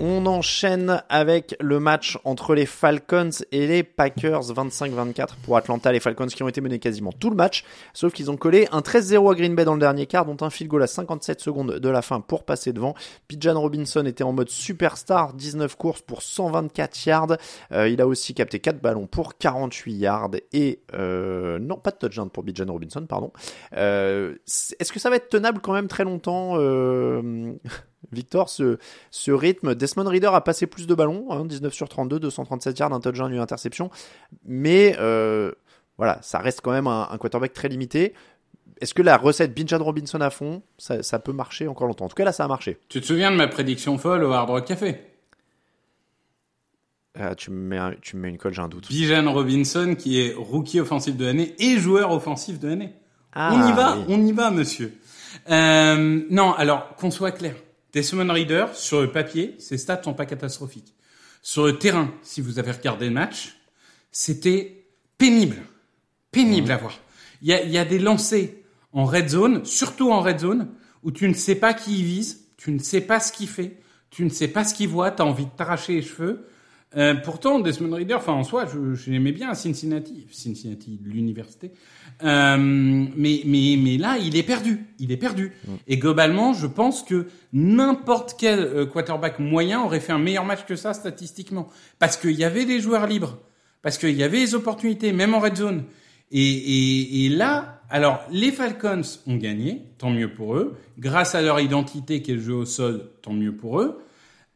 On enchaîne avec le match entre les Falcons et les Packers 25-24 pour Atlanta. Les Falcons qui ont été menés quasiment tout le match, sauf qu'ils ont collé un 13-0 à Green Bay dans le dernier quart, dont un field goal à 57 secondes de la fin pour passer devant. Pijan Robinson était en mode superstar, 19 courses pour 124 yards. Euh, il a aussi capté 4 ballons pour 48 yards et euh, non pas de touchdown pour Pijan Robinson, pardon. Euh, Est-ce que ça va être tenable quand même très longtemps. Victor, ce, ce rythme, Desmond Reader a passé plus de ballons, hein, 19 sur 32, 237 yards, un touchdown, une interception, mais euh, voilà, ça reste quand même un, un quarterback très limité. Est-ce que la recette Bijan Robinson à fond, ça, ça, peut marcher encore longtemps? En tout cas, là, ça a marché. Tu te souviens de ma prédiction folle au Hard Rock Café? Euh, tu, me mets un, tu me mets une colle, j'ai un doute. Bijan Robinson, qui est rookie offensif de l'année et joueur offensif de l'année. Ah, on y va, oui. on y va, monsieur. Euh, non, alors, qu'on soit clair. Desmond Reader, sur le papier, ses stats sont pas catastrophiques. Sur le terrain, si vous avez regardé le match, c'était pénible. Pénible mmh. à voir. Il y a, y des lancers en red zone, surtout en red zone, où tu ne sais pas qui il vise, tu ne sais pas ce qu'il fait, tu ne sais pas ce qu'il voit, tu as envie de t'arracher les cheveux. Euh, pourtant, Desmond Reader, enfin en soi, je, je l'aimais bien à Cincinnati, Cincinnati, l'université. Euh, mais, mais, mais là, il est perdu. Il est perdu. Et globalement, je pense que n'importe quel euh, quarterback moyen aurait fait un meilleur match que ça statistiquement. Parce qu'il y avait des joueurs libres. Parce qu'il y avait les opportunités, même en red zone. Et, et, et là, alors, les Falcons ont gagné, tant mieux pour eux. Grâce à leur identité qui est le jeu au sol, tant mieux pour eux.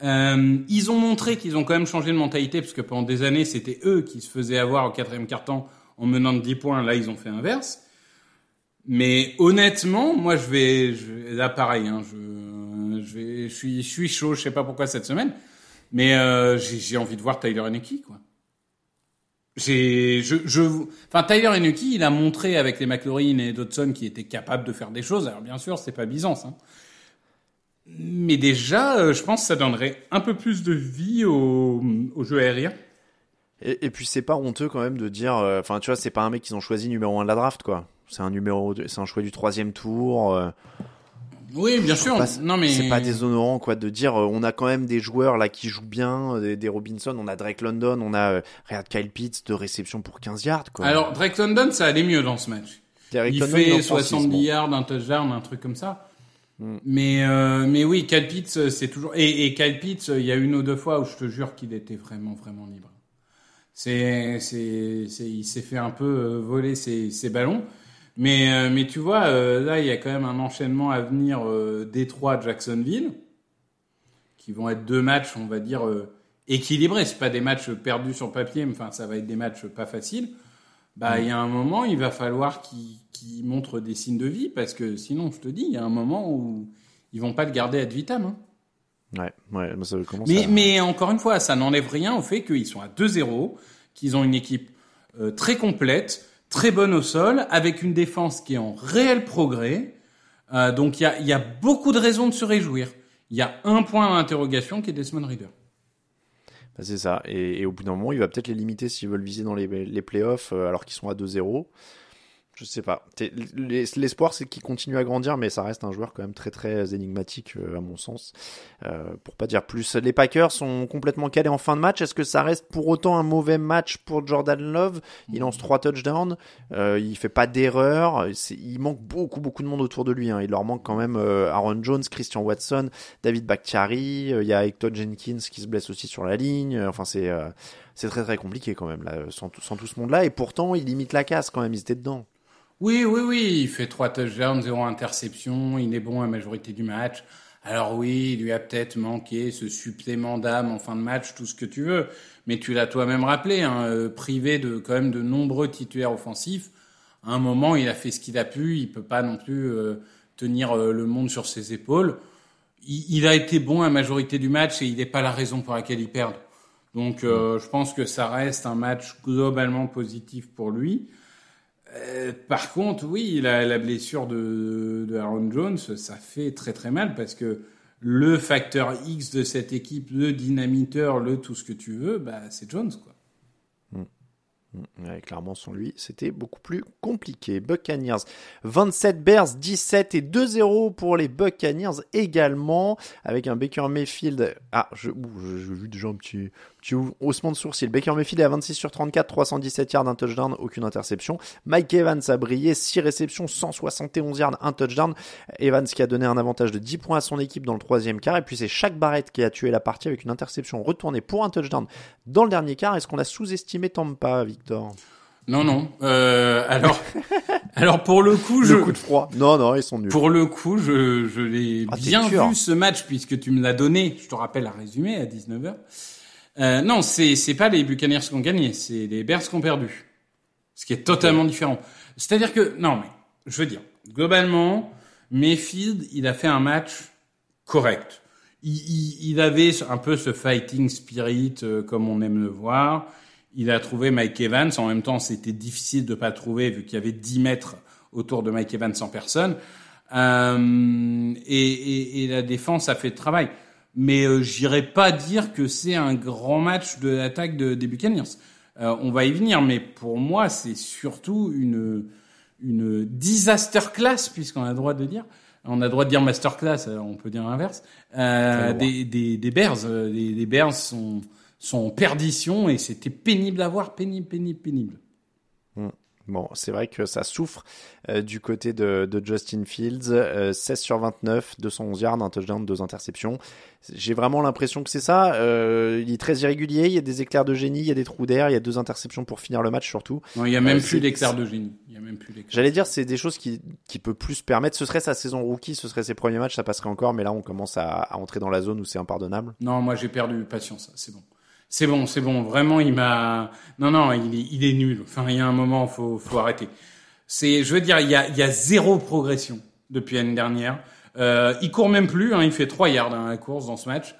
Euh, ils ont montré qu'ils ont quand même changé de mentalité, parce que pendant des années, c'était eux qui se faisaient avoir au quatrième quart-temps en menant de 10 points. Là, ils ont fait inverse. Mais honnêtement, moi, je vais, je là, pareil, hein, je, suis, chaud. Je sais pas pourquoi cette semaine, mais euh, j'ai envie de voir Tyler Henneke, quoi. J'ai, je, enfin Tyler Henneke, il a montré avec les McLaurin et Dodson qu'il était capable de faire des choses. Alors bien sûr, c'est pas Byzance, hein. Mais déjà, euh, je pense que ça donnerait un peu plus de vie au, au jeu aérien. Et, et puis c'est pas honteux quand même de dire, euh, enfin tu vois, c'est pas un mec qu'ils ont choisi numéro 1 de la draft quoi. C'est un numéro, c'est un choix du troisième tour. euh, Oui, bien sûr. pas- non mais c'est pas déshonorant quoi de dire on a quand même des joueurs là qui jouent bien, des, des Robinson, on a Drake London, on a regarde Kyle Pitts de réception pour 15 yards quoi. Alors Drake London, ça allait mieux dans ce match. Il London, fait en Francis, 70 bon. yards, un touchdown, un truc comme ça. Mm. Mais euh, mais oui, Kyle euh, c'est toujours et, et euh, il y a une ou deux fois où je te jure qu'il était vraiment vraiment libre. C'est c'est il s'est fait un peu voler ses ballons. Mais mais tu vois, là il y a quand même un enchaînement à venir euh, Détroit Jacksonville qui vont être deux matchs, on va dire équilibrés. C'est pas des matchs perdus sur papier, mais enfin ça va être des matchs pas faciles. Bah il y a un moment, il va falloir qu'ils qu'ils montrent des signes de vie parce que sinon, je te dis, il y a un moment où ils vont pas le garder ad vitam. Hein. Ouais, ouais, mais ça commence Mais, à- mais encore une fois, ça n'enlève rien au fait qu'ils sont à 2-0, qu'ils ont une équipe euh, très complète, très bonne au sol, avec une défense qui est en réel progrès. Euh, donc il y a, y a beaucoup de raisons de se réjouir. Il y a un point d'interrogation qui est Desmond Reader. Bah, c'est ça. Et, et au bout d'un moment, il va peut-être les limiter s'ils veulent viser dans les, les playoffs euh, alors qu'ils sont à 2-0. Je sais pas. L'espoir, c'est qu'il continue à grandir, mais ça reste un joueur quand même très très énigmatique euh, à mon sens. Euh, pour pas dire plus. Les Packers sont complètement calés en fin de match. Est-ce que ça reste pour autant un mauvais match pour Jordan Love? Il lance trois touchdowns. Euh, il fait pas d'erreur. Il manque beaucoup beaucoup de monde autour de lui. hein. Il leur manque quand même euh, Aaron Jones, Christian Watson, David Bakhtiari. euh, Il y a Hector Jenkins qui se blesse aussi sur la ligne. Enfin, c'est euh, c'est très très compliqué quand même là, sans, tout- ce monde-là. Et pourtant, il limite la casse quand même. Ils étaient dedans. Oui, oui, oui, il fait trois touchdowns, zéro interception, il est bon à la majorité du match. Alors oui, il lui a peut-être manqué ce supplément d'âme en fin de match, tout ce que tu veux, mais tu l'as toi-même rappelé, hein, euh, privé de quand même de nombreux titulaires offensifs. À un moment, il a fait ce qu'il a pu, il peut pas non plus euh, tenir euh, le monde sur ses épaules. Il, il a été bon à la majorité du match et il n'est pas la raison pour laquelle il perd. Donc, euh, je pense que ça reste un match globalement positif pour lui. Euh, par contre, oui, la, la blessure de, de Aaron Jones, ça fait très très mal parce que le facteur X de cette équipe, le dynamiteur, le tout ce que tu veux, bah, c'est Jones, quoi. Ouais, clairement, sans lui, c'était beaucoup plus compliqué. Buccaneers 27, Bears 17 et 2-0 pour les Buccaneers également, avec un Baker Mayfield. Ah, je, je- vu déjà un petit, haussement de sourcil. Baker Mayfield est à 26 sur 34, 317 yards, un touchdown, aucune interception. Mike Evans a brillé, 6 réceptions, 171 yards, un touchdown. Evans qui a donné un avantage de 10 points à son équipe dans le troisième quart. Et puis c'est Shaq Barrett qui a tué la partie avec une interception retournée pour un touchdown dans le dernier quart. Est-ce qu'on a sous-estimé Tampa, Victor Non, non. Euh, alors, alors pour le coup, je, Le coup de froid. Non, non, ils sont nuls. pour le coup, je, je l'ai Ah, bien vu ce match puisque tu me l'as donné. Je te rappelle un résumé à 19h. Euh, non, c'est c'est pas les Buccaneers qui ont gagné, c'est les Bears qui ont perdu. Ce qui est totalement différent. C'est-à-dire que non, mais je veux dire, globalement, Mayfield, il a fait un match correct. Il, il, il avait un peu ce fighting spirit euh, comme on aime le voir. Il a trouvé Mike Evans. En même temps, c'était difficile de pas trouver vu qu'il y avait 10 mètres autour de Mike Evans sans personne. Euh, et, et, et la défense a fait le travail. Mais euh, j'irai pas dire que c'est un grand match de l'attaque de, des Buccaneers. Euh, on va y venir, mais pour moi, c'est surtout une une disaster class, puisqu'on a le droit de dire, on a le droit de dire masterclass, euh, on peut dire l'inverse. Euh, des, des, des Bears, euh, des, des Bears sont, sont en perdition et c'était pénible à voir, pénible, pénible, pénible. Bon, c'est vrai que ça souffre euh, du côté de, de Justin Fields. Euh, 16 sur 29, 211 yards, un touchdown, deux interceptions. J'ai vraiment l'impression que c'est ça. Euh, il est très irrégulier, il y a des éclairs de génie, il y a des trous d'air, il y a deux interceptions pour finir le match surtout. Non, il y a même Euh, plus c'est- d'éclair de génie. J'allais dire, c'est des choses qui, qui peut plus se permettre. Ce serait sa saison rookie, ce serait ses premiers matchs, ça passerait encore, mais là on commence à, à entrer dans la zone où c'est impardonnable. Non, moi j'ai perdu patience. C'est bon. C'est bon, c'est bon. Vraiment, il m'a. Non, non, il est, il est nul. Enfin, il y a un moment, faut, faut arrêter. C'est, je veux dire, il y a, il y a zéro progression depuis l'année dernière. Euh, il court même plus. Hein, il fait trois yards à la course dans ce match.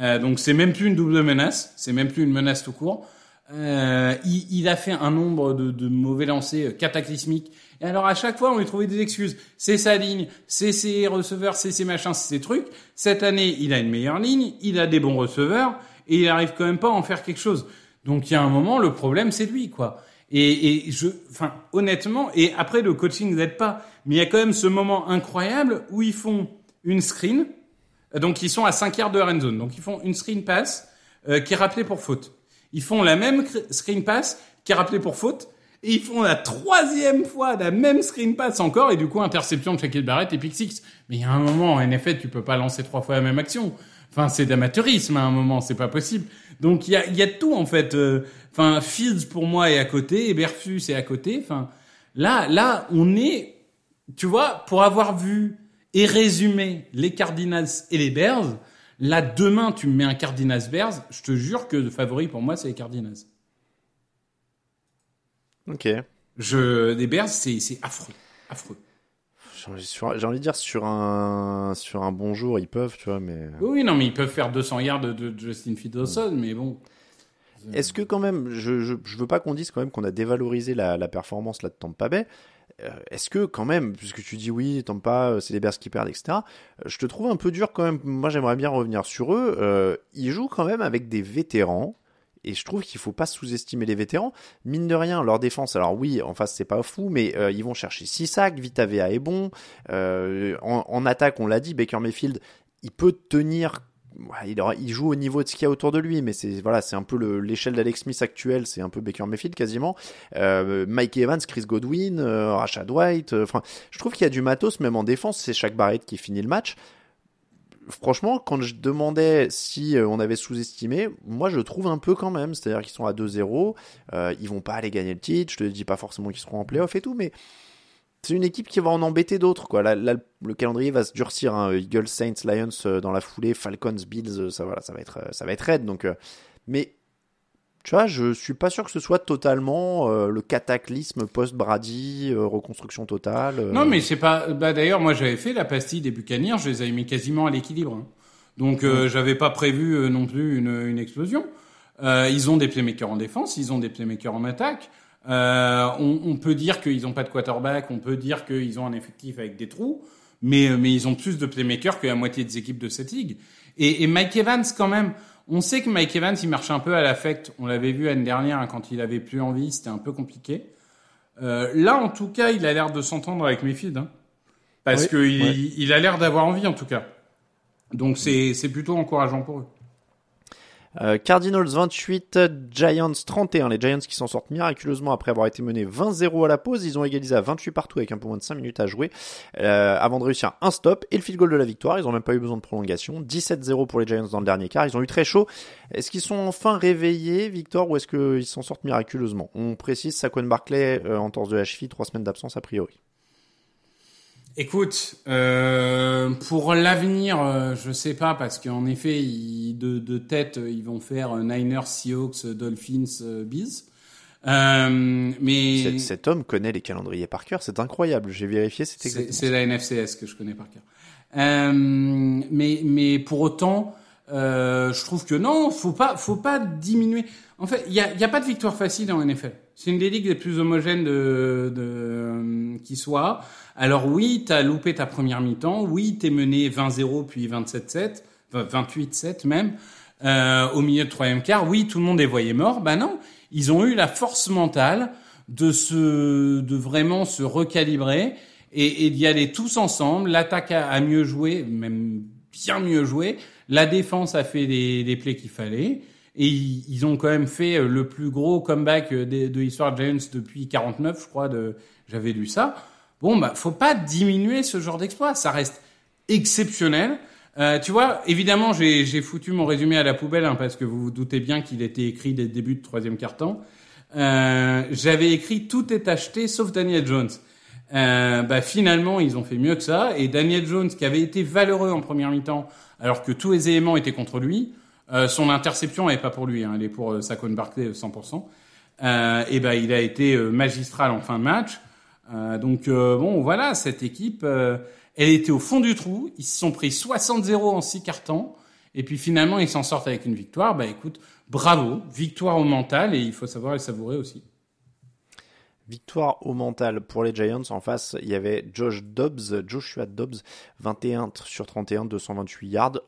Euh, donc c'est même plus une double menace. C'est même plus une menace tout court. Euh, il, il a fait un nombre de, de mauvais lancers euh, cataclysmiques. Et alors à chaque fois, on lui trouvait des excuses. C'est sa ligne, c'est ses receveurs, c'est ses machins, c'est ses trucs. Cette année, il a une meilleure ligne, il a des bons receveurs, et il arrive quand même pas à en faire quelque chose. Donc il y a un moment, le problème, c'est lui, quoi. Et, et je, enfin, honnêtement, et après le coaching n'aide pas, mais il y a quand même ce moment incroyable où ils font une screen, euh, donc ils sont à 5 yards de end zone, donc ils font une screen pass euh, qui est rappelée pour faute. Ils font la même cr- screen pass qui est rappelée pour faute, et ils font la troisième fois la même screen pass encore, et du coup interception de Shaquille Barrett et pick. Mais il y a un moment, en effet, tu peux pas lancer trois fois la même action. Enfin, c'est d'amateurisme à un moment, c'est pas possible. Donc il y a, y a tout en fait. euh, Enfin, Fields pour moi est à côté, Berfus est à côté. Enfin, là, là, on est, tu vois, pour avoir vu et résumé les Cardinals et les Bears, là demain tu me mets un Cardinals Bears, je te jure que le favori pour moi c'est les Cardinals. Ok. Je, les Bears c'est c'est affreux, affreux. J'ai envie de dire sur un, sur un bon jour, ils peuvent, tu vois, mais. Oui, non, mais ils peuvent faire 200 yards de, de Justin Fields, mais bon. Est-ce que quand même, je, je, je veux pas qu'on dise quand même qu'on a dévalorisé la, la performance là de Tampa Bay. Euh, Est-ce que quand même, puisque tu dis oui, Tampa, euh, c'est les Bears qui perdent, etc. euh, Je te trouve un peu dur quand même. Moi, j'aimerais bien revenir sur eux. Euh, ils jouent quand même avec des vétérans. Et je trouve qu'il faut pas sous-estimer les vétérans. Mine de rien, leur défense, alors oui, en face c'est pas fou, mais euh, ils vont chercher 6 sacs, Vitavea est bon. Euh, en, attaque, on l'a dit, Baker Mayfield, il peut tenir il, il joue au niveau de ce qu'il y a autour de lui, mais c'est voilà, c'est un peu le- l'échelle d'Alex Smith actuelle, c'est un peu Baker Mayfield quasiment. Euh, Mike Evans, Chris Godwin, Rashad White. Enfin, je trouve qu'il y a du matos même en défense. C'est Shaq Barrett qui finit le match. Franchement, quand je demandais si euh, on avait sous-estimé, moi je trouve un peu quand même. C'est-à-dire qu'ils sont à 2-0, euh, ils vont pas aller gagner le titre. Je te dis pas forcément qu'ils seront en playoff et tout, mais c'est une équipe qui va en embêter d'autres. Là, le calendrier va se durcir. Hein. Eagles, Saints, Lions euh, dans la foulée, Falcons, Bills, euh, ça, voilà, ça, va être, ça va être raide. Donc, mais tu vois, je suis pas sûr que ce soit totalement euh, le cataclysme post-Brady, euh, reconstruction totale. euh. Non, mais c'est pas. Bah d'ailleurs, moi j'avais fait la pastille des Buccaneers, je les avais mis quasiment à l'équilibre. hein. Donc euh, j'avais pas prévu euh, non plus une, une explosion. Euh, ils ont des playmakers en défense, ils ont des playmakers en attaque. Euh, on, on peut dire qu'ils ont pas de quarterback, on peut dire qu'ils ont un effectif avec des trous, mais mais ils ont plus de playmakers que la moitié des équipes de cette ligue. Et, et Mike Evans quand même. On sait que Mike Evans, il marche un peu à l'affect. On l'avait vu l'année dernière hein, quand il avait plus envie, c'était un peu compliqué. Euh, là, en tout cas, il a l'air de s'entendre avec Mayfield, hein. parce Oui, que il, ouais. il a l'air d'avoir envie, en tout cas. Donc c'est plutôt encourageant pour eux. Euh, Cardinals 28, Giants 31. Les Giants qui s'en sortent miraculeusement après avoir été menés 20-0 à la pause. Ils ont égalisé à 28 partout avec un peu moins de 5 minutes à jouer euh, avant de réussir un stop et le field goal de la victoire. Ils ont même pas eu besoin de prolongation. 17-0 pour les Giants dans le dernier quart. Ils ont eu très chaud. Est-ce qu'ils sont enfin réveillés, Victor, ou est-ce qu'ils s'en sortent miraculeusement? On précise Saquon Barclay euh, en torse de la cheville, 3 semaines d'absence a priori. Écoute, euh, pour l'avenir, euh, je sais pas parce qu'en effet, ils- de, de tête, ils vont faire Niners, Seahawks, Dolphins, euh, Bees. Euh, mais Cet, cet homme connaît les calendriers par cœur, c'est incroyable. J'ai vérifié, c'est exactement c'est la NFCS que je connais par cœur. Euh, mais, mais pour autant, euh, je trouve que non, faut pas, faut pas diminuer. En fait, il y a, y a pas de victoire facile en NFL. C'est une des ligues les plus homogènes de, de euh, qui soit. Alors oui, t'as loupé ta première mi-temps. Oui, t'es mené 20-0 puis 27-7, enfin, 28-7 même. Euh, au milieu de troisième quart, oui, tout le monde est voyé mort. Ben non, ils ont eu la force mentale de se, de vraiment se recalibrer et, et d'y aller tous ensemble. L'attaque a, a, mieux joué, même bien mieux joué. La défense a fait des, des plays qu'il fallait. Et ils, ont quand même fait le plus gros comeback de, de l'histoire Giants depuis 49, je crois. De, j'avais lu ça. Bon, bah, faut pas diminuer ce genre d'exploit. Ça reste exceptionnel. Euh, tu vois, évidemment, j'ai foutu mon résumé à la poubelle hein, parce que vous vous doutez bien qu'il était écrit dès le début de troisième quart-temps. Euh, J'avais écrit tout est acheté sauf Daniel Jones. Euh, bah finalement, ils ont fait mieux que ça. Et Daniel Jones, qui avait été valeureux en première mi-temps, alors que tous les éléments étaient contre lui, euh, son interception n'est pas pour lui, hein, elle est pour euh, Saquon Barkley 100%. Euh, et ben, il a été magistral en fin de match. donc bon, voilà, cette équipe elle était au fond du trou. Ils se sont pris 60-0 en six cartons. Et puis finalement, ils s'en sortent avec une victoire. Bah écoute, bravo. Victoire au mental et il faut savoir le savourer aussi. Victoire au mental pour les Giants. En face, il y avait Josh Dobbs, Joshua Dobbs, 21 sur 31, 228 yards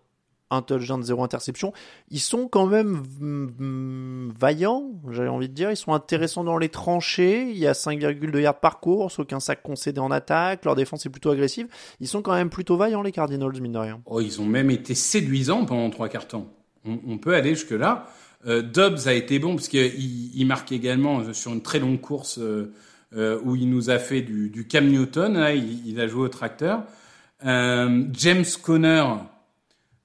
un touchdown, zéro interception. Ils sont quand même mm, vaillants, j'avais envie de dire. Ils sont intéressants dans les tranchées. Il y a 5,2 yards par course, aucun sac concédé en attaque. Leur défense est plutôt agressive. Ils sont quand même plutôt vaillants, les Cardinals, mine de rien. Oh, ils ont même été séduisants pendant trois quarts temps. On, peut aller jusque-là. Euh, Dobbs a été bon parce qu'il il marque également sur une très longue course euh, euh, où il nous a fait du, Cam Newton. il, a joué au tracteur. James Conner,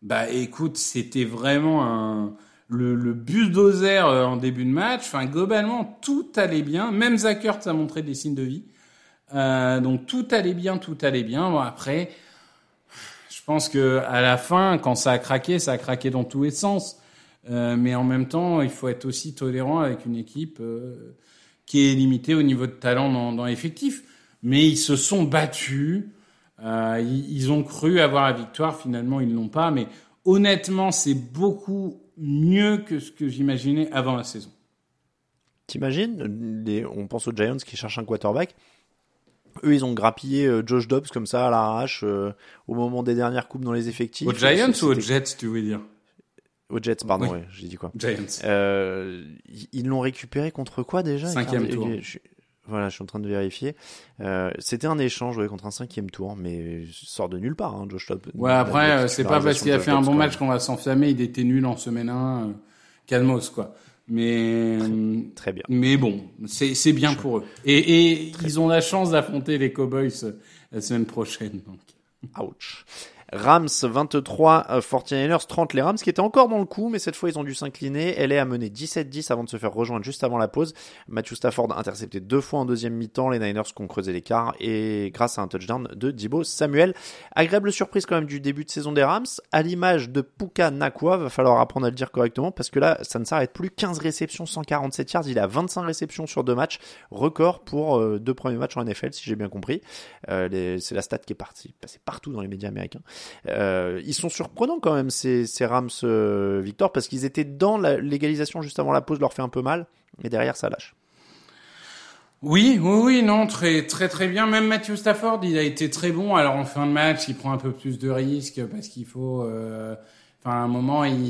bah écoute, c'était vraiment un, le, le bulldozer euh, en début de match. Enfin, globalement, tout allait bien. Même Zach Ertz a montré des signes de vie. Euh, donc tout allait bien, tout allait bien. Bon, après, je pense que à la fin, quand ça a craqué, ça a craqué dans tous les sens. Euh, mais en même temps, il faut être aussi tolérant avec une équipe euh, qui est limitée au niveau de talent dans, dans l'effectif. Mais ils se sont battus. Euh, ils, ont cru avoir la victoire, finalement ils l'ont pas. Mais honnêtement, c'est beaucoup mieux que ce que j'imaginais avant la saison. T'imagines On pense aux Giants qui cherchent un quarterback. Eux, ils ont grappillé euh, Josh Dobbs comme ça à l'arrache euh, au moment des dernières coupes dans les effectifs. Aux Giants ou aux Jets, tu veux dire? Aux Jets, pardon, oui. j'ai dit quoi? Giants. ils l'ont récupéré contre quoi déjà? Cinquième tour. Voilà, je suis en train de vérifier. Euh, c'était un échange ouais, contre un cinquième tour, mais sort de nulle part, hein, Josh Top. Ouais, après, euh, c'est pas parce qu'il a fait un bon match qu'on va s'enflammer. Il était nul en semaine 1. Euh, calmos, quoi. Mais très, bien. Mais bon, c'est bien pour eux. Et, et ils ont la chance d'affronter les Cowboys la semaine prochaine. Donc. Ouch. Rams 23, 49ers 30. Les Rams qui étaient encore dans le coup, mais cette fois ils ont dû s'incliner. Elle est à mener 17-10 avant de se faire rejoindre juste avant la pause. Matthew Stafford intercepté deux fois en deuxième mi-temps. Les Niners qui ont creusé l'écart et grâce à un touchdown de Dibo Samuel. Agréable surprise quand même du début de saison des Rams. À l'image de Puka Nakua, va falloir apprendre à le dire correctement parce que là ça ne s'arrête plus. 15 réceptions, 147 yards. Il a 25 réceptions sur deux matchs. Record pour euh, deux premiers matchs en NFL si j'ai bien compris. Euh, c'est la stat qui est partie, passée partout dans les médias américains. Euh, ils sont surprenants quand même ces, Rams euh, Victor parce qu'ils étaient dans la légalisation juste avant la pause, leur fait un peu mal, mais derrière ça lâche. Oui, oui, oui, non, très, très, très bien. Même Matthew Stafford, il a été très bon. Alors en fin de match, il prend un peu plus de risques parce qu'il faut, euh, enfin, à un moment, il,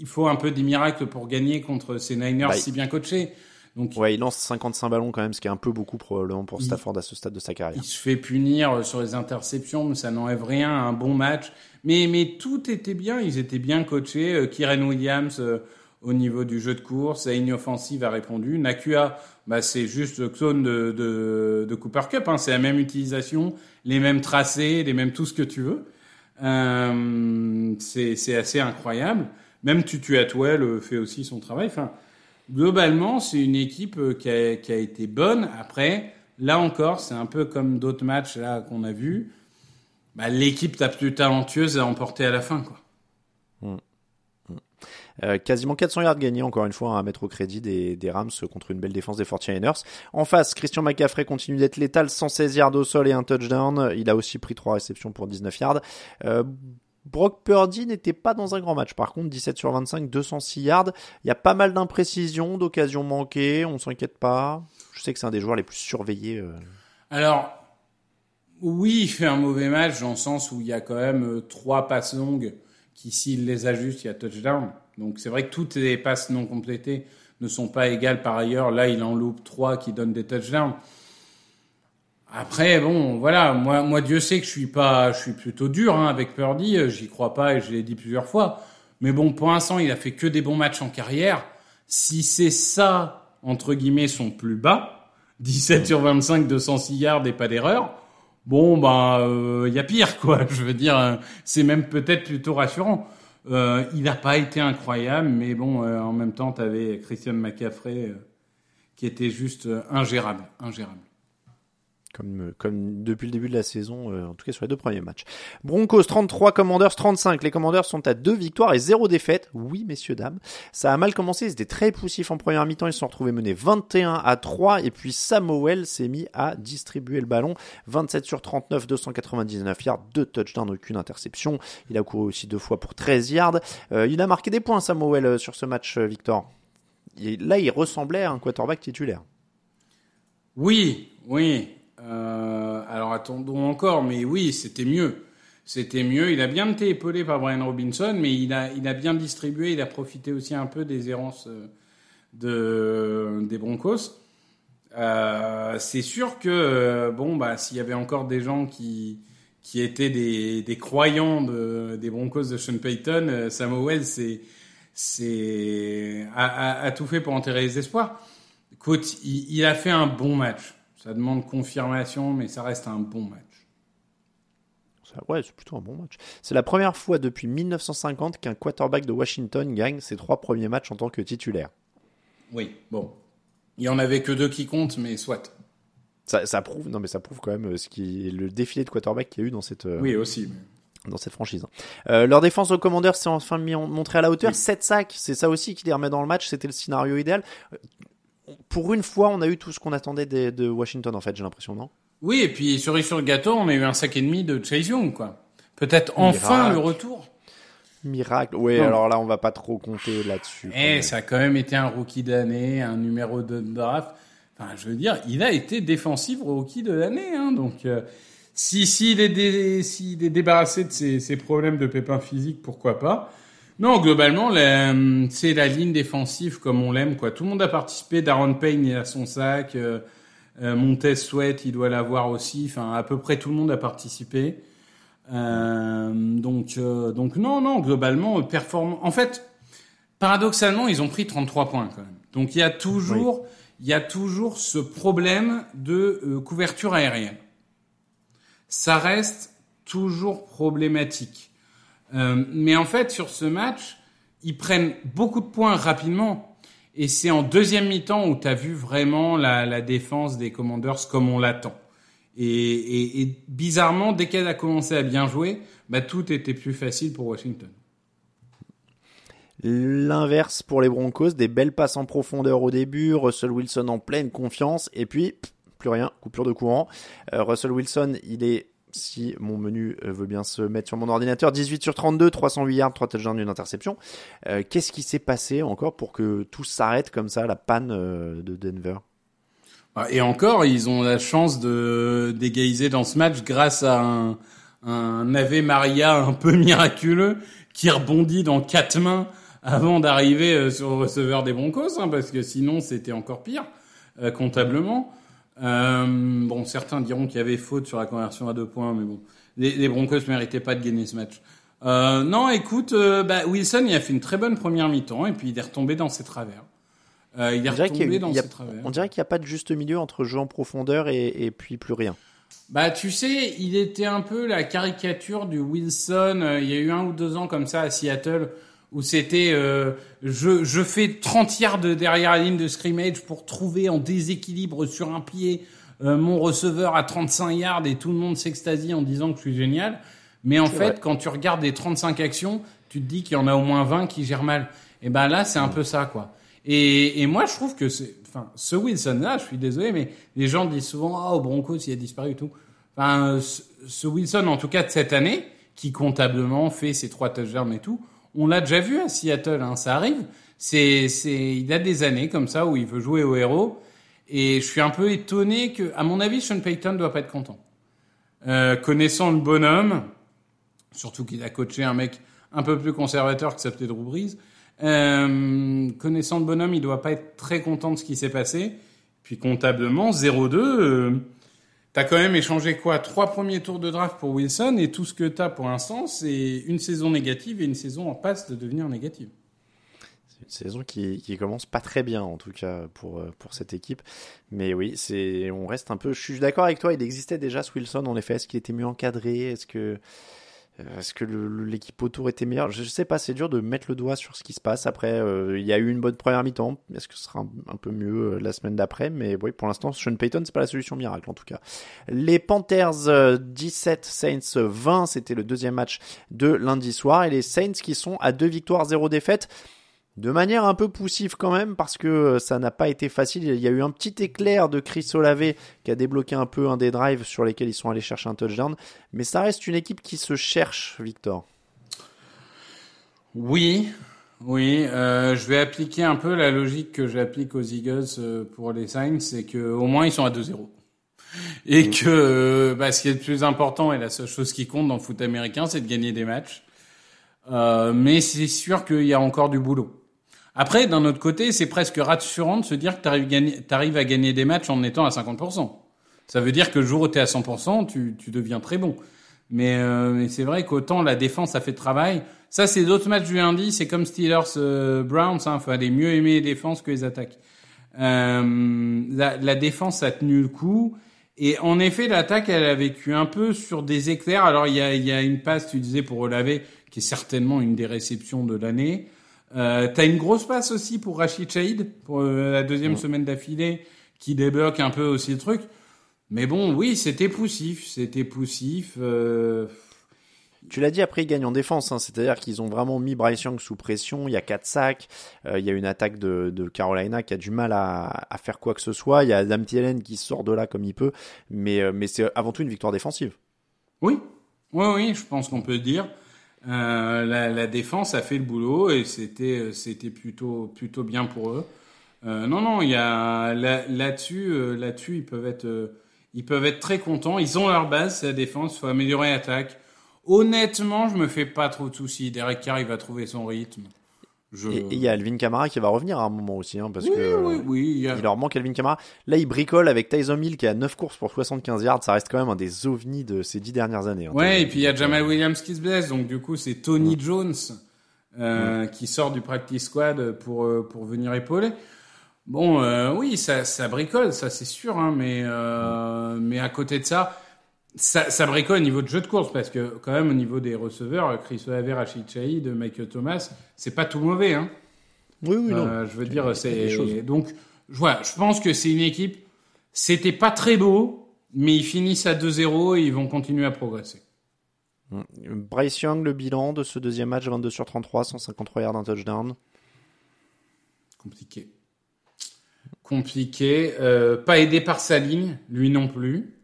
il, faut un peu des miracles pour gagner contre ces Niners bah, si bien coachés. Donc, ouais, il lance 55 ballons quand même, ce qui est un peu beaucoup probablement pour Stafford à ce stade de sa carrière. Il se fait punir sur les interceptions, mais ça n'enlève rien à un bon match. Mais, mais tout était bien, ils étaient bien coachés. Euh, Kyren Williams euh, au niveau du jeu de course, la ligne offensive a répondu. Nakua, bah, c'est juste le clone de, de, de Cooper Cup, hein. c'est la même utilisation, les mêmes tracés, les mêmes tout ce que tu veux. Euh, c'est assez incroyable. Même Tutu Atwell fait aussi son travail. Enfin, globalement, c'est une équipe euh, qui a, été bonne. Après, là encore, c'est un peu comme d'autres matchs qu'on a vus. Bah, l'équipe la plus talentueuse a emporté à la fin, quoi. Mmh. Mmh. Euh, quasiment 400 yards gagnés, encore une fois, à mettre au crédit des, Rams contre une belle défense des 49ers. En face, Christian McCaffrey continue d'être létal, 116 yards au sol et un touchdown. Il a aussi pris 3 réceptions pour 19 yards. Euh, Brock Purdy n'était pas dans un grand match. Par contre, 17 sur 25, 206 yards. Il y a pas mal d'imprécisions, d'occasions manquées. On s'inquiète pas. Je sais que c'est un des joueurs les plus surveillés. Euh. Alors, oui, il fait un mauvais match dans le sens où il y a quand même euh, trois passes longues qui, s'il les ajuste, il y a touchdown. Donc c'est vrai que toutes les passes non complétées ne sont pas égales par ailleurs. Là, il en loupe trois qui donnent des touchdowns. Après, bon, voilà, moi, moi, Dieu sait que je suis pas, je suis plutôt dur hein, avec Purdy. euh, J'y crois pas et je l'ai dit plusieurs fois. Mais bon, pour l'instant, il a fait que des bons matchs en carrière. Si c'est ça, entre guillemets, son plus bas, 17 sur 25, 206 yards et pas d'erreur, bon, bah, il y a pire, quoi. Je veux dire, euh, c'est même peut-être plutôt rassurant. Euh, il n'a pas été incroyable, mais bon, euh, en même temps, tu avais Christian McCaffrey euh, qui était juste euh, ingérable, ingérable. Comme, comme depuis le début de la saison, euh, en tout cas sur les deux premiers matchs. Broncos 33, Commanders 35. Les Commanders sont à deux victoires et zéro défaite. Oui, messieurs, dames. Ça a mal commencé, ils étaient très poussifs en première mi-temps. Ils se sont retrouvés menés 21 à 3. Et puis Samuel s'est mis à distribuer le ballon. 27 sur 39, 299 yards, deux touchdowns, aucune interception. Il a couru aussi deux fois pour 13 yards. Euh, il a marqué des points, Samuel, euh, sur ce match, euh, Victor. Et là, il ressemblait à un quarterback titulaire. Oui, oui. Euh, alors attendons encore, mais oui, c'était mieux. C'était mieux. Il a bien été épaulé par Brian Robinson, mais il a, il a bien distribué. Il a profité aussi un peu des errances euh, de, des Broncos. Euh, c'est sûr que bon, bah, s'il y avait encore des gens qui qui étaient des, des croyants de, des Broncos de Sean Payton, euh, Samuel, c'est c'est a, tout fait pour enterrer les espoirs. Écoute, il a fait un bon match. Ça demande confirmation, mais ça reste un bon match. Ça- Ouais, c'est plutôt un bon match. C'est la première fois depuis 1950 qu'un quarterback de Washington gagne ses trois premiers matchs en tant que titulaire. Oui, bon. Il y en avait que deux qui comptent, mais soit. Ça, ça prouve, non mais ça prouve quand même euh, ce qui le défilé de quarterback qu'il y a eu dans cette, euh, Oui, aussi. dans cette franchise. Euh, leur défense au commandeur s'est enfin montrée à la hauteur. 7 sacs, c'est ça aussi qui les remet dans le match. C'était le scénario idéal. Pour une fois, on a eu tout ce qu'on attendait de Washington en fait, j'ai l'impression, non? Oui, et puis cerise sur le gâteau, on a eu un sac et demi de Chase Young, quoi. Peut-être enfin Miracle. le retour. Miracle. Oui, Non. alors là, on va pas trop compter là-dessus. Eh, ça a quand même été un rookie d'année, un numéro de draft. Enfin, je veux dire, il a été défensif rookie de l'année, hein, donc euh, si s'il est, dé- s'il est débarrassé de ses, ses problèmes de pépins physiques, pourquoi pas Non, globalement, c'est la ligne défensive comme on l'aime, quoi. Tout le monde a participé. Darren Payne il a son sac, euh, euh, Montez Sweat, il doit l'avoir aussi. Enfin, à peu près tout le monde a participé. Euh, donc, euh, donc non, non, globalement, performant. En fait, paradoxalement, ils ont pris 33 points quand même. Donc il y a toujours, il y a toujours ce problème de couverture aérienne. Ça reste toujours problématique. Euh, mais en fait, sur ce match, ils prennent beaucoup de points rapidement. Et c'est en deuxième mi-temps où tu as vu vraiment la, défense des Commanders comme on l'attend. Et, bizarrement, dès qu'elle a commencé à bien jouer, bah, tout était plus facile pour Washington. L'inverse pour les Broncos, des belles passes en profondeur au début, Russell Wilson en pleine confiance, et puis plus rien, coupure de courant. Euh, Russell Wilson, il est, si mon menu euh, veut bien se mettre sur mon ordinateur, 18 sur 32, 308 yards, 3 touchdowns, une interception. Euh, Qu'est-ce qui s'est passé encore pour que tout s'arrête comme ça, la panne euh, de Denver? Ah, Et encore, ils ont la chance de d'égaliser dans ce match grâce à un, un Ave Maria un peu miraculeux qui rebondit dans quatre mains avant d'arriver sur le receveur des Broncos, hein, parce que sinon c'était encore pire comptablement. Euh, bon, certains diront qu'il y avait faute sur la conversion à deux points, mais bon, les, les Broncos méritaient pas de gagner ce match. Euh, non, écoute, euh, bah, Wilson il a fait une très bonne première mi-temps et puis il est retombé dans ses travers. Euh, il est On dirait qu'il y a retombé dans a- ses travers. On dirait qu'il n'y a pas de juste milieu entre jeu en profondeur et, et puis plus rien. Bah, tu sais, il était un peu la caricature du Wilson. Il y a eu un ou deux ans comme ça à Seattle où c'était euh, je, je fais 30 yards de derrière la ligne de scrimmage pour trouver en déséquilibre sur un pied euh, mon receveur à 35 yards et tout le monde s'extasie en disant que je suis génial. Mais en fait, vrai. quand tu regardes les 35 actions, tu te dis qu'il y en a au moins 20 qui gèrent mal. Et ben là, c'est un peu ça, quoi. Et, et moi, je trouve que c'est, enfin, ce Wilson-là, je suis désolé, mais les gens disent souvent, ah, au Broncos, il a disparu et tout. Enfin, ce, ce Wilson, en tout cas de cette année, qui comptablement fait ses trois touchdowns et tout, on l'a déjà vu à Seattle, hein, ça arrive. C'est, c'est, il a des années comme ça où il veut jouer au héros. Et je suis un peu étonné que, à mon avis, Sean Payton doit pas être content. Euh, connaissant le bonhomme, surtout qu'il a coaché un mec un peu plus conservateur que s'appelait Drew Brees, euh, connaissant le bonhomme, il doit pas être très content de ce qui s'est passé. Puis comptablement, 0-2, euh, T'as quand même échangé quoi? Trois premiers tours de draft pour Wilson et tout ce que t'as pour l'instant, c'est une saison négative et une saison en passe de devenir négative. C'est une saison qui, qui commence pas très bien en tout cas pour euh, pour cette équipe. Mais oui, c'est on reste un peu. Je suis d'accord avec toi. Il existait déjà ce Wilson en effet. Est-ce qu'il était mieux encadré? Est-ce que Est-ce que l'équipe autour était meilleure? Je sais pas, c'est dur de mettre le doigt sur ce qui se passe. Après, euh, il y a eu une bonne première mi-temps. Est-ce que ce sera un, peu mieux euh, la semaine d'après? Mais oui, pour l'instant, Sean Payton, c'est pas la solution miracle en tout cas. Les Panthers 17, Saints 20, c'était le deuxième match de lundi soir. Et les Saints qui sont à deux victoires, zéro défaite de manière un peu poussive quand même parce que euh, ça n'a pas été facile. Il y a eu un petit éclair de Chris Olave qui a débloqué un peu un des drives sur lesquels ils sont allés chercher un touchdown. Mais ça reste une équipe qui se cherche, Victor. Oui, oui. Euh, je vais appliquer un peu la logique que j'applique aux Eagles euh, pour les Saints, c'est qu'au moins ils sont à 2-0. Et que bah, ce qui est le plus important et la seule chose qui compte dans le foot américain, c'est de gagner des matchs. mais c'est sûr qu'il y a encore du boulot. Après, d'un autre côté, c'est presque rassurant de se dire que tu arrives, à gagner des matchs en étant à 50%. Ça veut dire que le jour où tu es à 100%, tu, tu deviens très bon. Mais, euh, mais c'est vrai qu'autant la défense a fait le travail. Ça, c'est d'autres matchs du lundi. C'est comme Steelers euh, Browns. Hein, fallait mieux aimer les défenses que les attaques. Euh, la, la, défense a tenu le coup. Et en effet, l'attaque, elle a vécu un peu sur des éclairs. Alors, il y a, y a une passe, tu disais, pour relaver, qui est certainement une des réceptions de l'année. Euh, T'as une grosse passe aussi pour Rachid Chaïd pour euh, la deuxième semaine d'affilée qui débloque un peu aussi le truc. Mais bon, oui, c'était poussif, c'était poussif. Euh... Tu l'as dit, après ils gagnent en défense, hein, c'est-à-dire qu'ils ont vraiment mis Bryce Young sous pression, il y a quatre sacs, euh, il y a une attaque de, de, Carolina qui a du mal à, à, faire quoi que ce soit, il y a Adam Thielen qui sort de là comme il peut, mais, mais c'est avant tout une victoire défensive. Oui, oui, oui, je pense qu'on peut dire. Euh, la, la, défense a fait le boulot et c'était euh, c'était plutôt plutôt bien pour eux. Euh, non non, il y a là-dessus euh, là-dessus ils peuvent être ils peuvent être très contents. Ils ont leur base, c'est la défense, faut améliorer l'attaque. Honnêtement, je me fais pas trop de soucis. Derek Carr il va trouver son rythme. Et il y a Alvin Kamara qui va revenir à un moment aussi, hein, parce oui, que oui, oui, il, leur manque Alvin Kamara. Là, il bricole avec Tyson Hill qui a 9 courses pour 75 yards. Ça reste quand même un des ovnis de ces 10 dernières années. Hein, ouais, et puis il y a Jamal Williams qui se blesse, donc du coup c'est Tony mmh. Jones euh, mmh. qui sort du practice squad pour euh, pour venir épauler. Bon, euh, oui, ça, ça bricole, ça c'est sûr, hein, mais euh, mais à côté de ça, ça, ça bricole au niveau de jeu de course parce que quand même au niveau des receveurs, Chris Olave, Rachid Chaïd, Michael Thomas, c'est pas tout mauvais, hein. Oui, oui, non. Euh, je veux dire, c'est donc voilà, je pense que c'est une équipe. C'était pas très beau, mais ils finissent à 2-0 et ils vont continuer à progresser. Bryce Young, le bilan de ce deuxième match, 22 sur 33, 153 yards, un touchdown. Compliqué. Compliqué. Euh, pas aidé par sa ligne, lui non plus.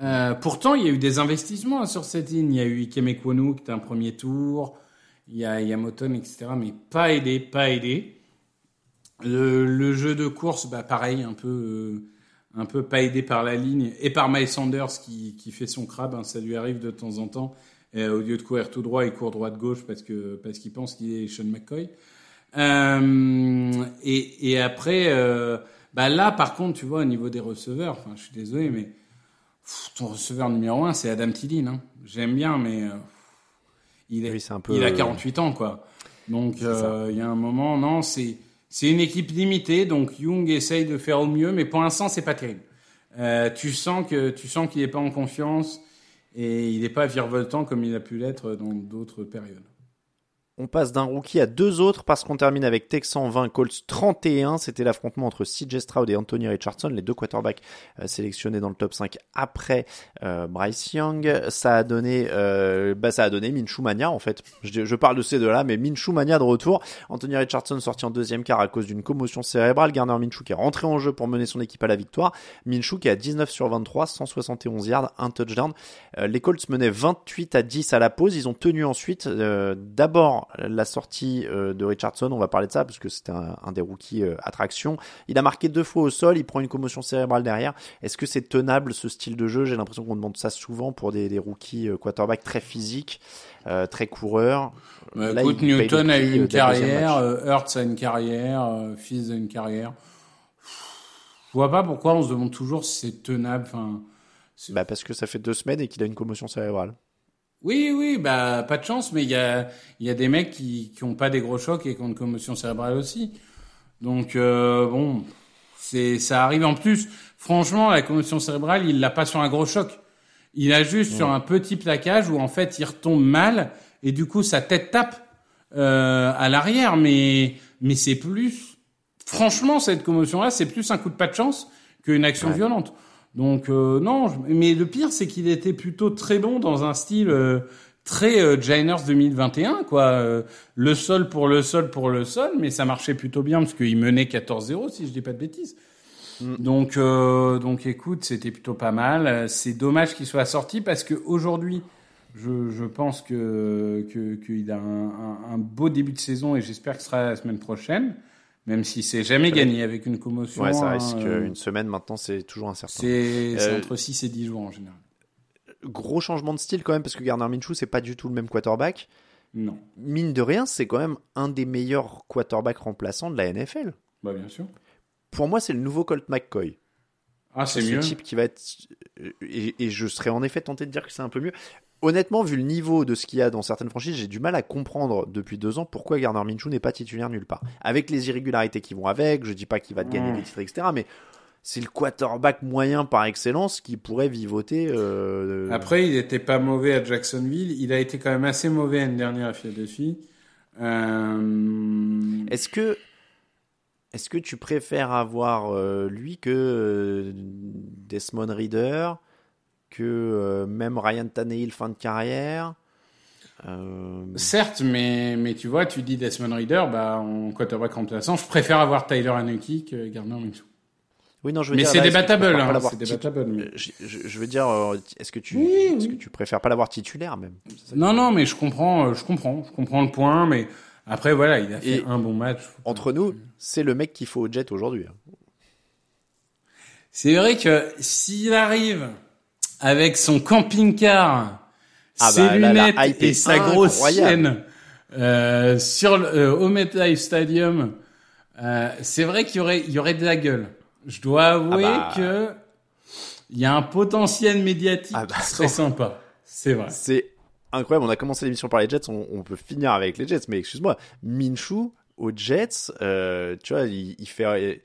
Euh, pourtant, il y a eu des investissements sur cette ligne. Il y a eu Ike Mekwonu qui était un premier tour. Il y a Yamoton, etc. Mais pas aidé, pas aidé. Le, le jeu de course, bah pareil, un peu, euh, un peu pas aidé par la ligne et par Miles Sanders qui, qui fait son crabe. Hein, ça lui arrive de temps en temps. Et, au lieu de courir tout droit, il court droit de gauche parce que parce qu'il pense qu'il est Sean McCoy. Euh, et, et après, euh, bah là, par contre, tu vois, au niveau des receveurs, je suis désolé, mais ton receveur numéro un, c'est Adam Thielen. Hein. J'aime bien, mais euh, il, est, un peu... il a 48 ans, quoi. Donc, euh, il y a un moment, non, c'est c'est une équipe limitée, donc Young essaye de faire au mieux, mais pour l'instant, c'est pas terrible. Euh, tu sens que tu sens qu'il n'est pas en confiance et il n'est pas virevoltant comme il a pu l'être dans d'autres périodes. On passe d'un rookie à deux autres parce qu'on termine avec Texan 20, Colts 31. C'était l'affrontement entre CJ Stroud et Anthony Richardson, les deux quarterbacks euh, sélectionnés dans le top 5 après euh, Bryce Young. Ça a donné, euh, bah ça a donné Minshew Mania en fait. Je, parle de ces deux-là, mais Minshew Mania de retour. Anthony Richardson sorti en deuxième quart à cause d'une commotion cérébrale. Garner Minshew qui est rentré en jeu pour mener son équipe à la victoire. Minshew qui a 19 sur 23, 171 yards, un touchdown. Euh, les Colts menaient 28 à 10 à la pause. Ils ont tenu ensuite d'abord la sortie euh, de Richardson, on va parler de ça parce que c'était un, un, des rookies euh, attraction. Il a marqué deux fois au sol, il prend une commotion cérébrale derrière. Est-ce que c'est tenable ce style de jeu? J'ai l'impression qu'on demande ça souvent pour des, des rookies euh, quarterback très physiques, euh, très coureurs. Bah, Là, écoute, Newton a eu une carrière, Hurts a une carrière, Fils a une carrière. Je vois pas pourquoi on se demande toujours si c'est tenable. Enfin, Bah parce que ça fait deux semaines et qu'il a une commotion cérébrale. Oui, oui, bah pas de chance, mais il y a, il y a des mecs qui qui ont pas des gros chocs et qui ont une commotion cérébrale aussi. Donc euh, bon, c'est ça arrive en plus. Franchement, la commotion cérébrale, il l'a pas sur un gros choc. Il a juste sur un petit plaquage où en fait il retombe mal et du coup sa tête tape euh, à l'arrière. Mais mais c'est plus, franchement, cette commotion-là, c'est plus un coup de pas de chance qu'une action violente. Donc euh, non, mais le pire c'est qu'il était plutôt très bon dans un style euh, très euh, Giants 2021 quoi. Euh, le sol pour le sol pour le sol, mais ça marchait plutôt bien parce qu'il menait 14-0 si je dis pas de bêtises. Donc euh, donc écoute, c'était plutôt pas mal. C'est dommage qu'il soit sorti parce que aujourd'hui je, je pense que que- qu'il a un, un, un beau début de saison et j'espère que ce sera la semaine prochaine. Même si c'est jamais gagné avec une commotion. Ouais, ça risque euh, une semaine maintenant, c'est toujours incertain. c'est c'est Euh, entre 6 et 10 jours en général. Gros changement de style quand même parce que Gardner Minshew c'est pas du tout le même quarterback. Non. Mine de rien, c'est quand même un des meilleurs quarterbacks remplaçants de la NFL. Bah bien sûr. Pour moi, c'est le nouveau Colt McCoy. Ah, c'est ce mieux. type qui va être et, et je serais en effet tenté de dire que c'est un peu mieux. Honnêtement, vu le niveau de ce qu'il y a dans certaines franchises, j'ai du mal à comprendre depuis deux ans pourquoi Gardner Minshew n'est pas titulaire nulle part. Avec les irrégularités qui vont avec, je dis pas qu'il va te gagner des titres, etc. Mais c'est le quarterback moyen par excellence qui pourrait vivoter. euh, Après, il était pas mauvais à Jacksonville. Il a été quand même assez mauvais l'année dernière à Philadelphie. Euh... Est-ce que est-ce que tu préfères avoir euh, lui que euh, Desmond Reader, que euh, même Ryan Tannehill fin de carrière Euh, Certes, mais, mais tu vois, tu dis Desmond Reader, bah, en quarterback remplaçant, je préfère avoir Tyler Haneke que Gardner Minshew. Oui, non, je veux Mais dire, c'est débattable, hein, c'est débattable. mais- Je, je- je veux dire, euh, est-ce que tu, Oui, est-ce que tu préfères pas l'avoir titulaire même? Non, non, mais je comprends, euh, je comprends, je comprends le point, mais après, voilà, il a fait Et un bon match. Entre nous, c'est le mec qu'il faut au jet aujourd'hui. hein. C'est vrai que s'il arrive avec son camping-car, Ah ses bah, là, la lunettes et sa grosse chienne euh, sur le, euh, au MetLife Stadium, euh, c'est vrai qu'il y aurait, il y aurait de la gueule. Je dois avouer Ah bah. que il y a un potentiel médiatique Ah bah, qui serait sympa. C'est vrai. C'est incroyable. On a commencé l'émission par les Jets. On, on peut finir avec les Jets. Mais excuse-moi, Minshew aux Jets, euh, tu vois, il, il fait.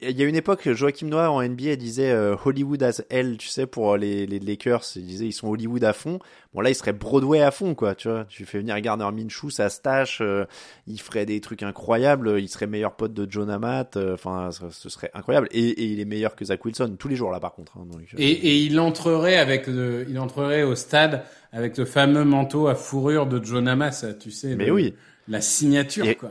Il y a une époque, Joachim Noah en NBA disait euh, Hollywood as hell, tu sais, pour les, les Lakers. Il disait ils sont Hollywood à fond. Bon là, il serait Broadway à fond, quoi. Tu vois, tu fais venir Gardner Minshew, ça se tâche. euh, il ferait des trucs incroyables. Il serait meilleur pote de John Amat. euh, Enfin, ce, serait incroyable. Et, et il est meilleur que Zach Wilson tous les jours là, par contre. hein, donc, euh, Et, et il entrerait avec le, il entrerait au stade avec le fameux manteau à fourrure de John Hamas, tu sais. Mais le- oui. La signature, Et- quoi.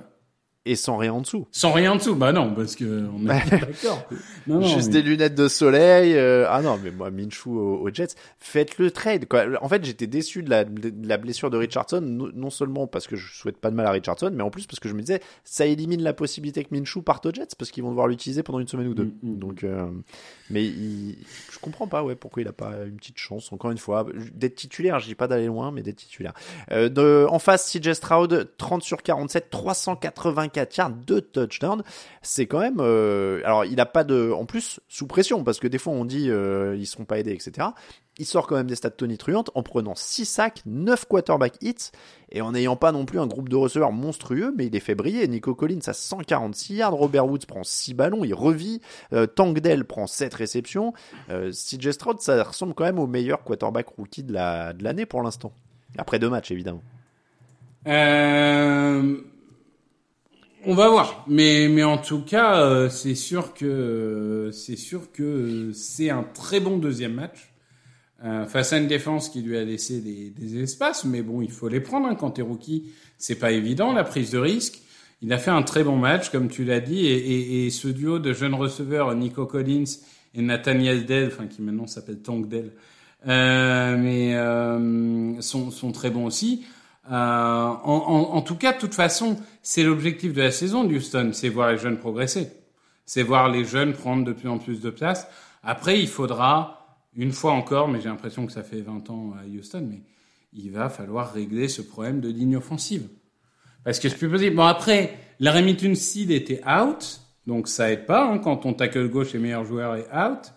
Et sans rien en dessous. Sans rien en dessous. Bah non, parce que on est d'accord. Non, non, Juste mais- des lunettes de soleil. euh, Ah non, mais moi, Minshew aux, aux Jets, faites le trade. Quoi. En fait, j'étais déçu de la, de la blessure de Richardson, no- non seulement parce que je souhaite pas de mal à Richardson, mais en plus parce que je me disais, ça élimine la possibilité que Minshew parte aux Jets, parce qu'ils vont devoir l'utiliser pendant une semaine ou deux. Mm, mm. Donc, euh, mais il- je comprends pas, ouais, pourquoi il a pas une petite chance, encore une fois, d'être titulaire. Je dis pas d'aller loin, mais d'être titulaire. Euh, de, en face, CJ Stroud, 30 sur 47, 384 yards, 2 touchdowns. C'est quand même. euh, alors, il a pas de. En plus, sous pression, parce que des fois, on dit euh, ils seront pas aidés, etc. Il sort quand même des stats tonitruantes en prenant 6 sacs, 9 quarterback hits et en n'ayant pas non plus un groupe de receveurs monstrueux, mais il les fait briller. Nico Collins a 146 yards, Robert Woods prend 6 ballons, il revit, euh, Tank Dell prend 7 réceptions. Euh, CJ Stroud, ça ressemble quand même au meilleur quarterback rookie de la de l'année pour l'instant. Après deux matchs, évidemment. Euh, on va voir, mais mais en tout cas, euh, c'est sûr que c'est sûr que c'est un très bon deuxième match euh, face à une défense qui lui a laissé des, des espaces, mais bon, il faut les prendre hein, quand t'es rookie. C'est pas évident la prise de risque. Il a fait un très bon match, comme tu l'as dit, et, et, et ce duo de jeunes receveurs, Nico Collins et Nathaniel Dell, enfin qui maintenant s'appelle Tank Dell, euh, mais euh, sont, sont très bons aussi. Euh, en, en, en tout cas, de toute façon, c'est l'objectif de la saison de Houston, c'est voir les jeunes progresser, c'est voir les jeunes prendre de plus en plus de place. Après, il faudra une fois encore, mais j'ai l'impression que ça fait 20 ans à Houston, mais il va falloir régler ce problème de ligne offensive. Parce que c'est plus possible. Bon, après, la Remington Seed était out, donc ça aide pas, hein, quand ton tackle gauche et meilleur joueur est out.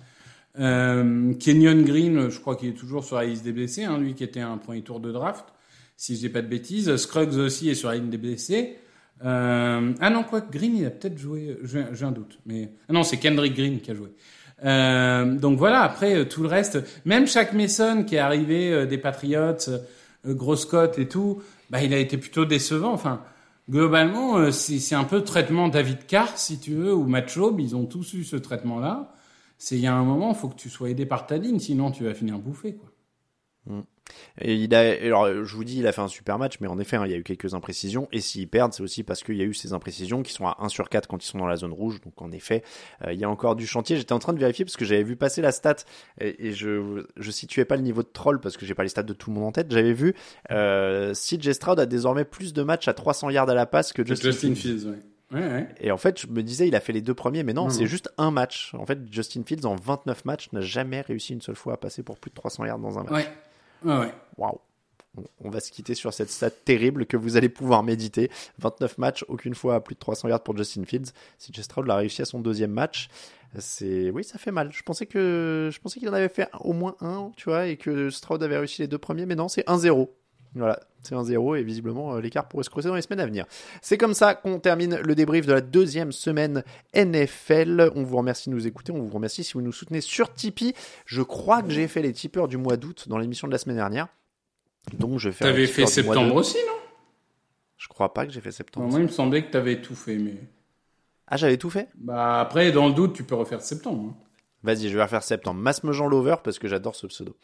Euh, Kenyon Green, je crois qu'il est toujours sur la liste des blessés, hein, lui qui était un premier tour de draft, si je dis pas de bêtises. Scruggs aussi est sur la liste des blessés. Euh, ah non, quoi, Green, il a peut-être joué, j'ai un doute. Mais ah non, c'est Kendrick Green qui a joué. Euh, donc voilà, après euh, tout le reste, même Shaq Mason qui est arrivé euh, des Patriots, euh, grosse cote et tout, bah il a été plutôt décevant. Enfin, globalement, c'est un peu traitement David Carr, si tu veux, ou Matt Schaub, ils ont tous eu ce traitement-là. C'est il y a un moment, il faut que tu sois aidé par ta ligne, sinon tu vas finir bouffé, quoi. Mm. Et il a, alors je vous dis, il a fait un super match, mais en effet, hein, il y a eu quelques imprécisions. Et s'ils perdent, c'est aussi parce qu'il y a eu ces imprécisions qui sont à 1 sur 4 quand ils sont dans la zone rouge. Donc en effet, euh, il y a encore du chantier. J'étais en train de vérifier parce que j'avais vu passer la stat et, je je situais pas le niveau de troll parce que j'ai pas les stats de tout le monde en tête. J'avais vu euh, CJ Stroud a désormais plus de matchs à 300 yards à la passe que Justin, Justin Fields. ouais. Ouais, ouais. Et en fait, je me disais, il a fait les deux premiers, mais non, c'est juste un match. En fait, Justin Fields, en 29 matchs, n'a jamais réussi une seule fois à passer pour plus de 300 yards dans un match. Ouais. Ouais, ouais. Waouh. On va se quitter sur cette stat terrible que vous allez pouvoir méditer. 29 matchs, aucune fois à plus de 300 yards pour Justin Fields. Si Stroud l'a réussi à son deuxième match, c'est oui, ça fait mal. Je pensais que je pensais qu'il en avait fait au moins un, tu vois, et que Stroud avait réussi les deux premiers, mais non, c'est 1-0. Voilà, c'est 1-0 et visiblement euh, l'écart pourrait se creuser dans les semaines à venir. C'est comme ça qu'on termine le débrief de la deuxième semaine NFL. On vous remercie de nous écouter, on vous remercie si vous nous soutenez sur Tipeee. Je crois que j'ai fait les tipeurs du mois d'août dans l'émission de la semaine dernière. Donc je faire. T'avais fait septembre aussi, non? Je crois pas que j'ai fait septembre. moi, il me semblait que t'avais tout fait, mais. Ah, j'avais tout fait? Bah après, dans le doute, tu peux refaire septembre. Hein. Vas-y, je vais refaire septembre. Masmejean Lover parce que j'adore ce pseudo.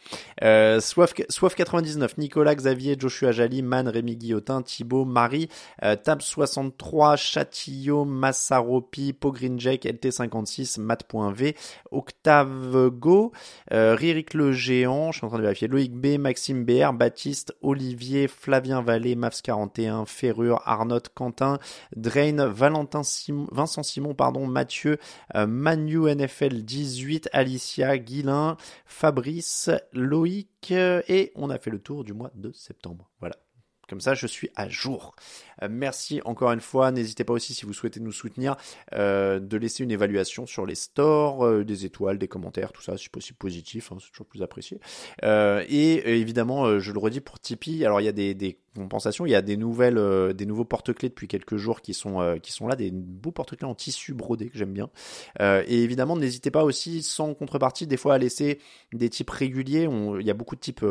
Euh, Soif, Soif 99, Nicolas, Xavier, Joshua Jali, Man, Rémi Guillotin, Thibaut, Marie, euh, Tab 63, Châtillot, Massaropi, Pogreen Jack, LT56, Matt.v, Octave Go, euh, Ririk le Géant, je suis en train de vérifier, Loïc B, Maxime BR, Baptiste, Olivier, Flavien Vallée, Mavs 41, Ferrure, Arnaud, Quentin, Drain, Valentin Simon, Vincent Simon, pardon, Mathieu, euh, Manu NFL 18, Alicia, Guilin, Fabrice, Loïc et on a fait le tour du mois de septembre. Voilà. Comme ça, je suis à jour. Euh, merci encore une fois. N'hésitez pas aussi, si vous souhaitez nous soutenir, euh, de laisser une évaluation sur les stores, euh, des étoiles, des commentaires, tout ça, si possible positif, hein, c'est toujours plus apprécié. et évidemment, je le redis pour Tipeee, alors il y a des il y a des nouvelles, des nouveaux porte-clés depuis quelques jours qui sont, qui sont là, des beaux porte-clés en tissu brodé que j'aime bien. et évidemment, n'hésitez pas aussi, sans contrepartie, des fois à laisser des types réguliers. il y a beaucoup de types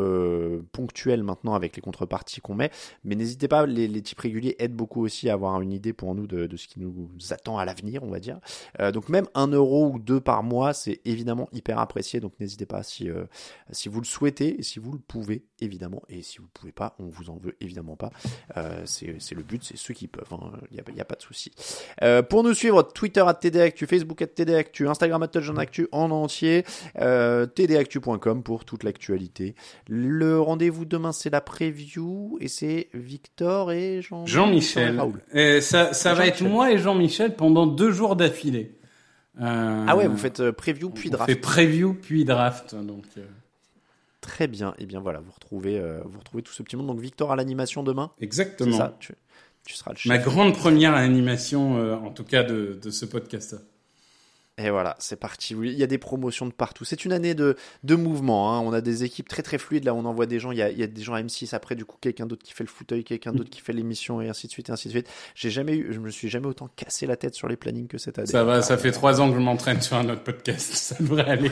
ponctuels maintenant avec les contreparties qu'on met, mais n'hésitez pas, les, types réguliers aide beaucoup aussi à avoir une idée pour nous de, ce qui nous attend à l'avenir, on va dire. Euh, donc même un euro ou deux par mois, c'est évidemment hyper apprécié. Donc n'hésitez pas si, euh, si vous le souhaitez et si vous le pouvez, évidemment. Et si vous ne pouvez pas, on vous en veut évidemment pas. Euh, c'est le but, c'est ceux qui peuvent. Hein. Il n'y a, a, pas de souci. pour nous suivre, Twitter à TDActu, Facebook à TDActu, Instagram à Actu en entier, tdactu.com pour toute l'actualité. Le rendez-vous demain, c'est la preview et c'est Victor et Jean. Jean Jean-Michel. Et ça, ça va être moi et Jean-Michel pendant deux jours d'affilée. Euh, ah ouais, vous faites euh, preview puis draft. On fait preview puis draft, donc. Euh. Très bien. Et eh bien voilà, vous retrouvez, vous retrouvez tout ce petit monde. Donc Victor à l'animation demain. Exactement. Ça, tu, tu, seras le chef. Ma grande première animation, en tout cas de, de ce podcast. Et voilà, c'est parti. Il y a des promotions de partout. C'est une année de, de mouvement. Hein. On a des équipes très très fluides. Là, on envoie des gens. Il y a, il y a des gens à M6. Après, du coup, quelqu'un d'autre qui fait le fauteuil, quelqu'un d'autre qui fait l'émission, et ainsi de suite, et ainsi de suite. J'ai jamais eu, je me suis jamais autant cassé la tête sur les plannings que cette année. Ça va, ça fait trois ans que je m'entraîne sur un autre podcast. Ça devrait aller.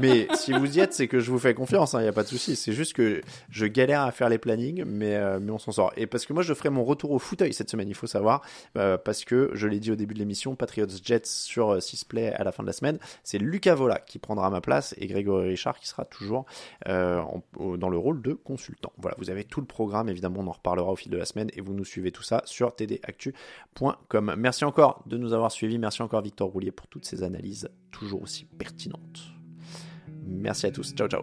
mais si vous y êtes, c'est que je vous fais confiance. Hein. Il n'y a pas de souci. C'est juste que je galère à faire les plannings, mais euh, mais on s'en sort. Et parce que moi, je ferai mon retour au fauteuil cette semaine. Il faut savoir, euh, parce que je l'ai dit au début de l'émission, Patriots Jets sur 6 euh, play à la fin de la semaine c'est Lucas Vola qui prendra ma place et Grégory Richard qui sera toujours euh, dans le rôle de consultant. Voilà, vous avez tout le programme, évidemment, on en reparlera au fil de la semaine et vous nous suivez tout ça sur tdactu.com. Merci encore de nous avoir suivis, merci encore Victor Roulier pour toutes ces analyses toujours aussi pertinentes. Merci à tous, ciao ciao.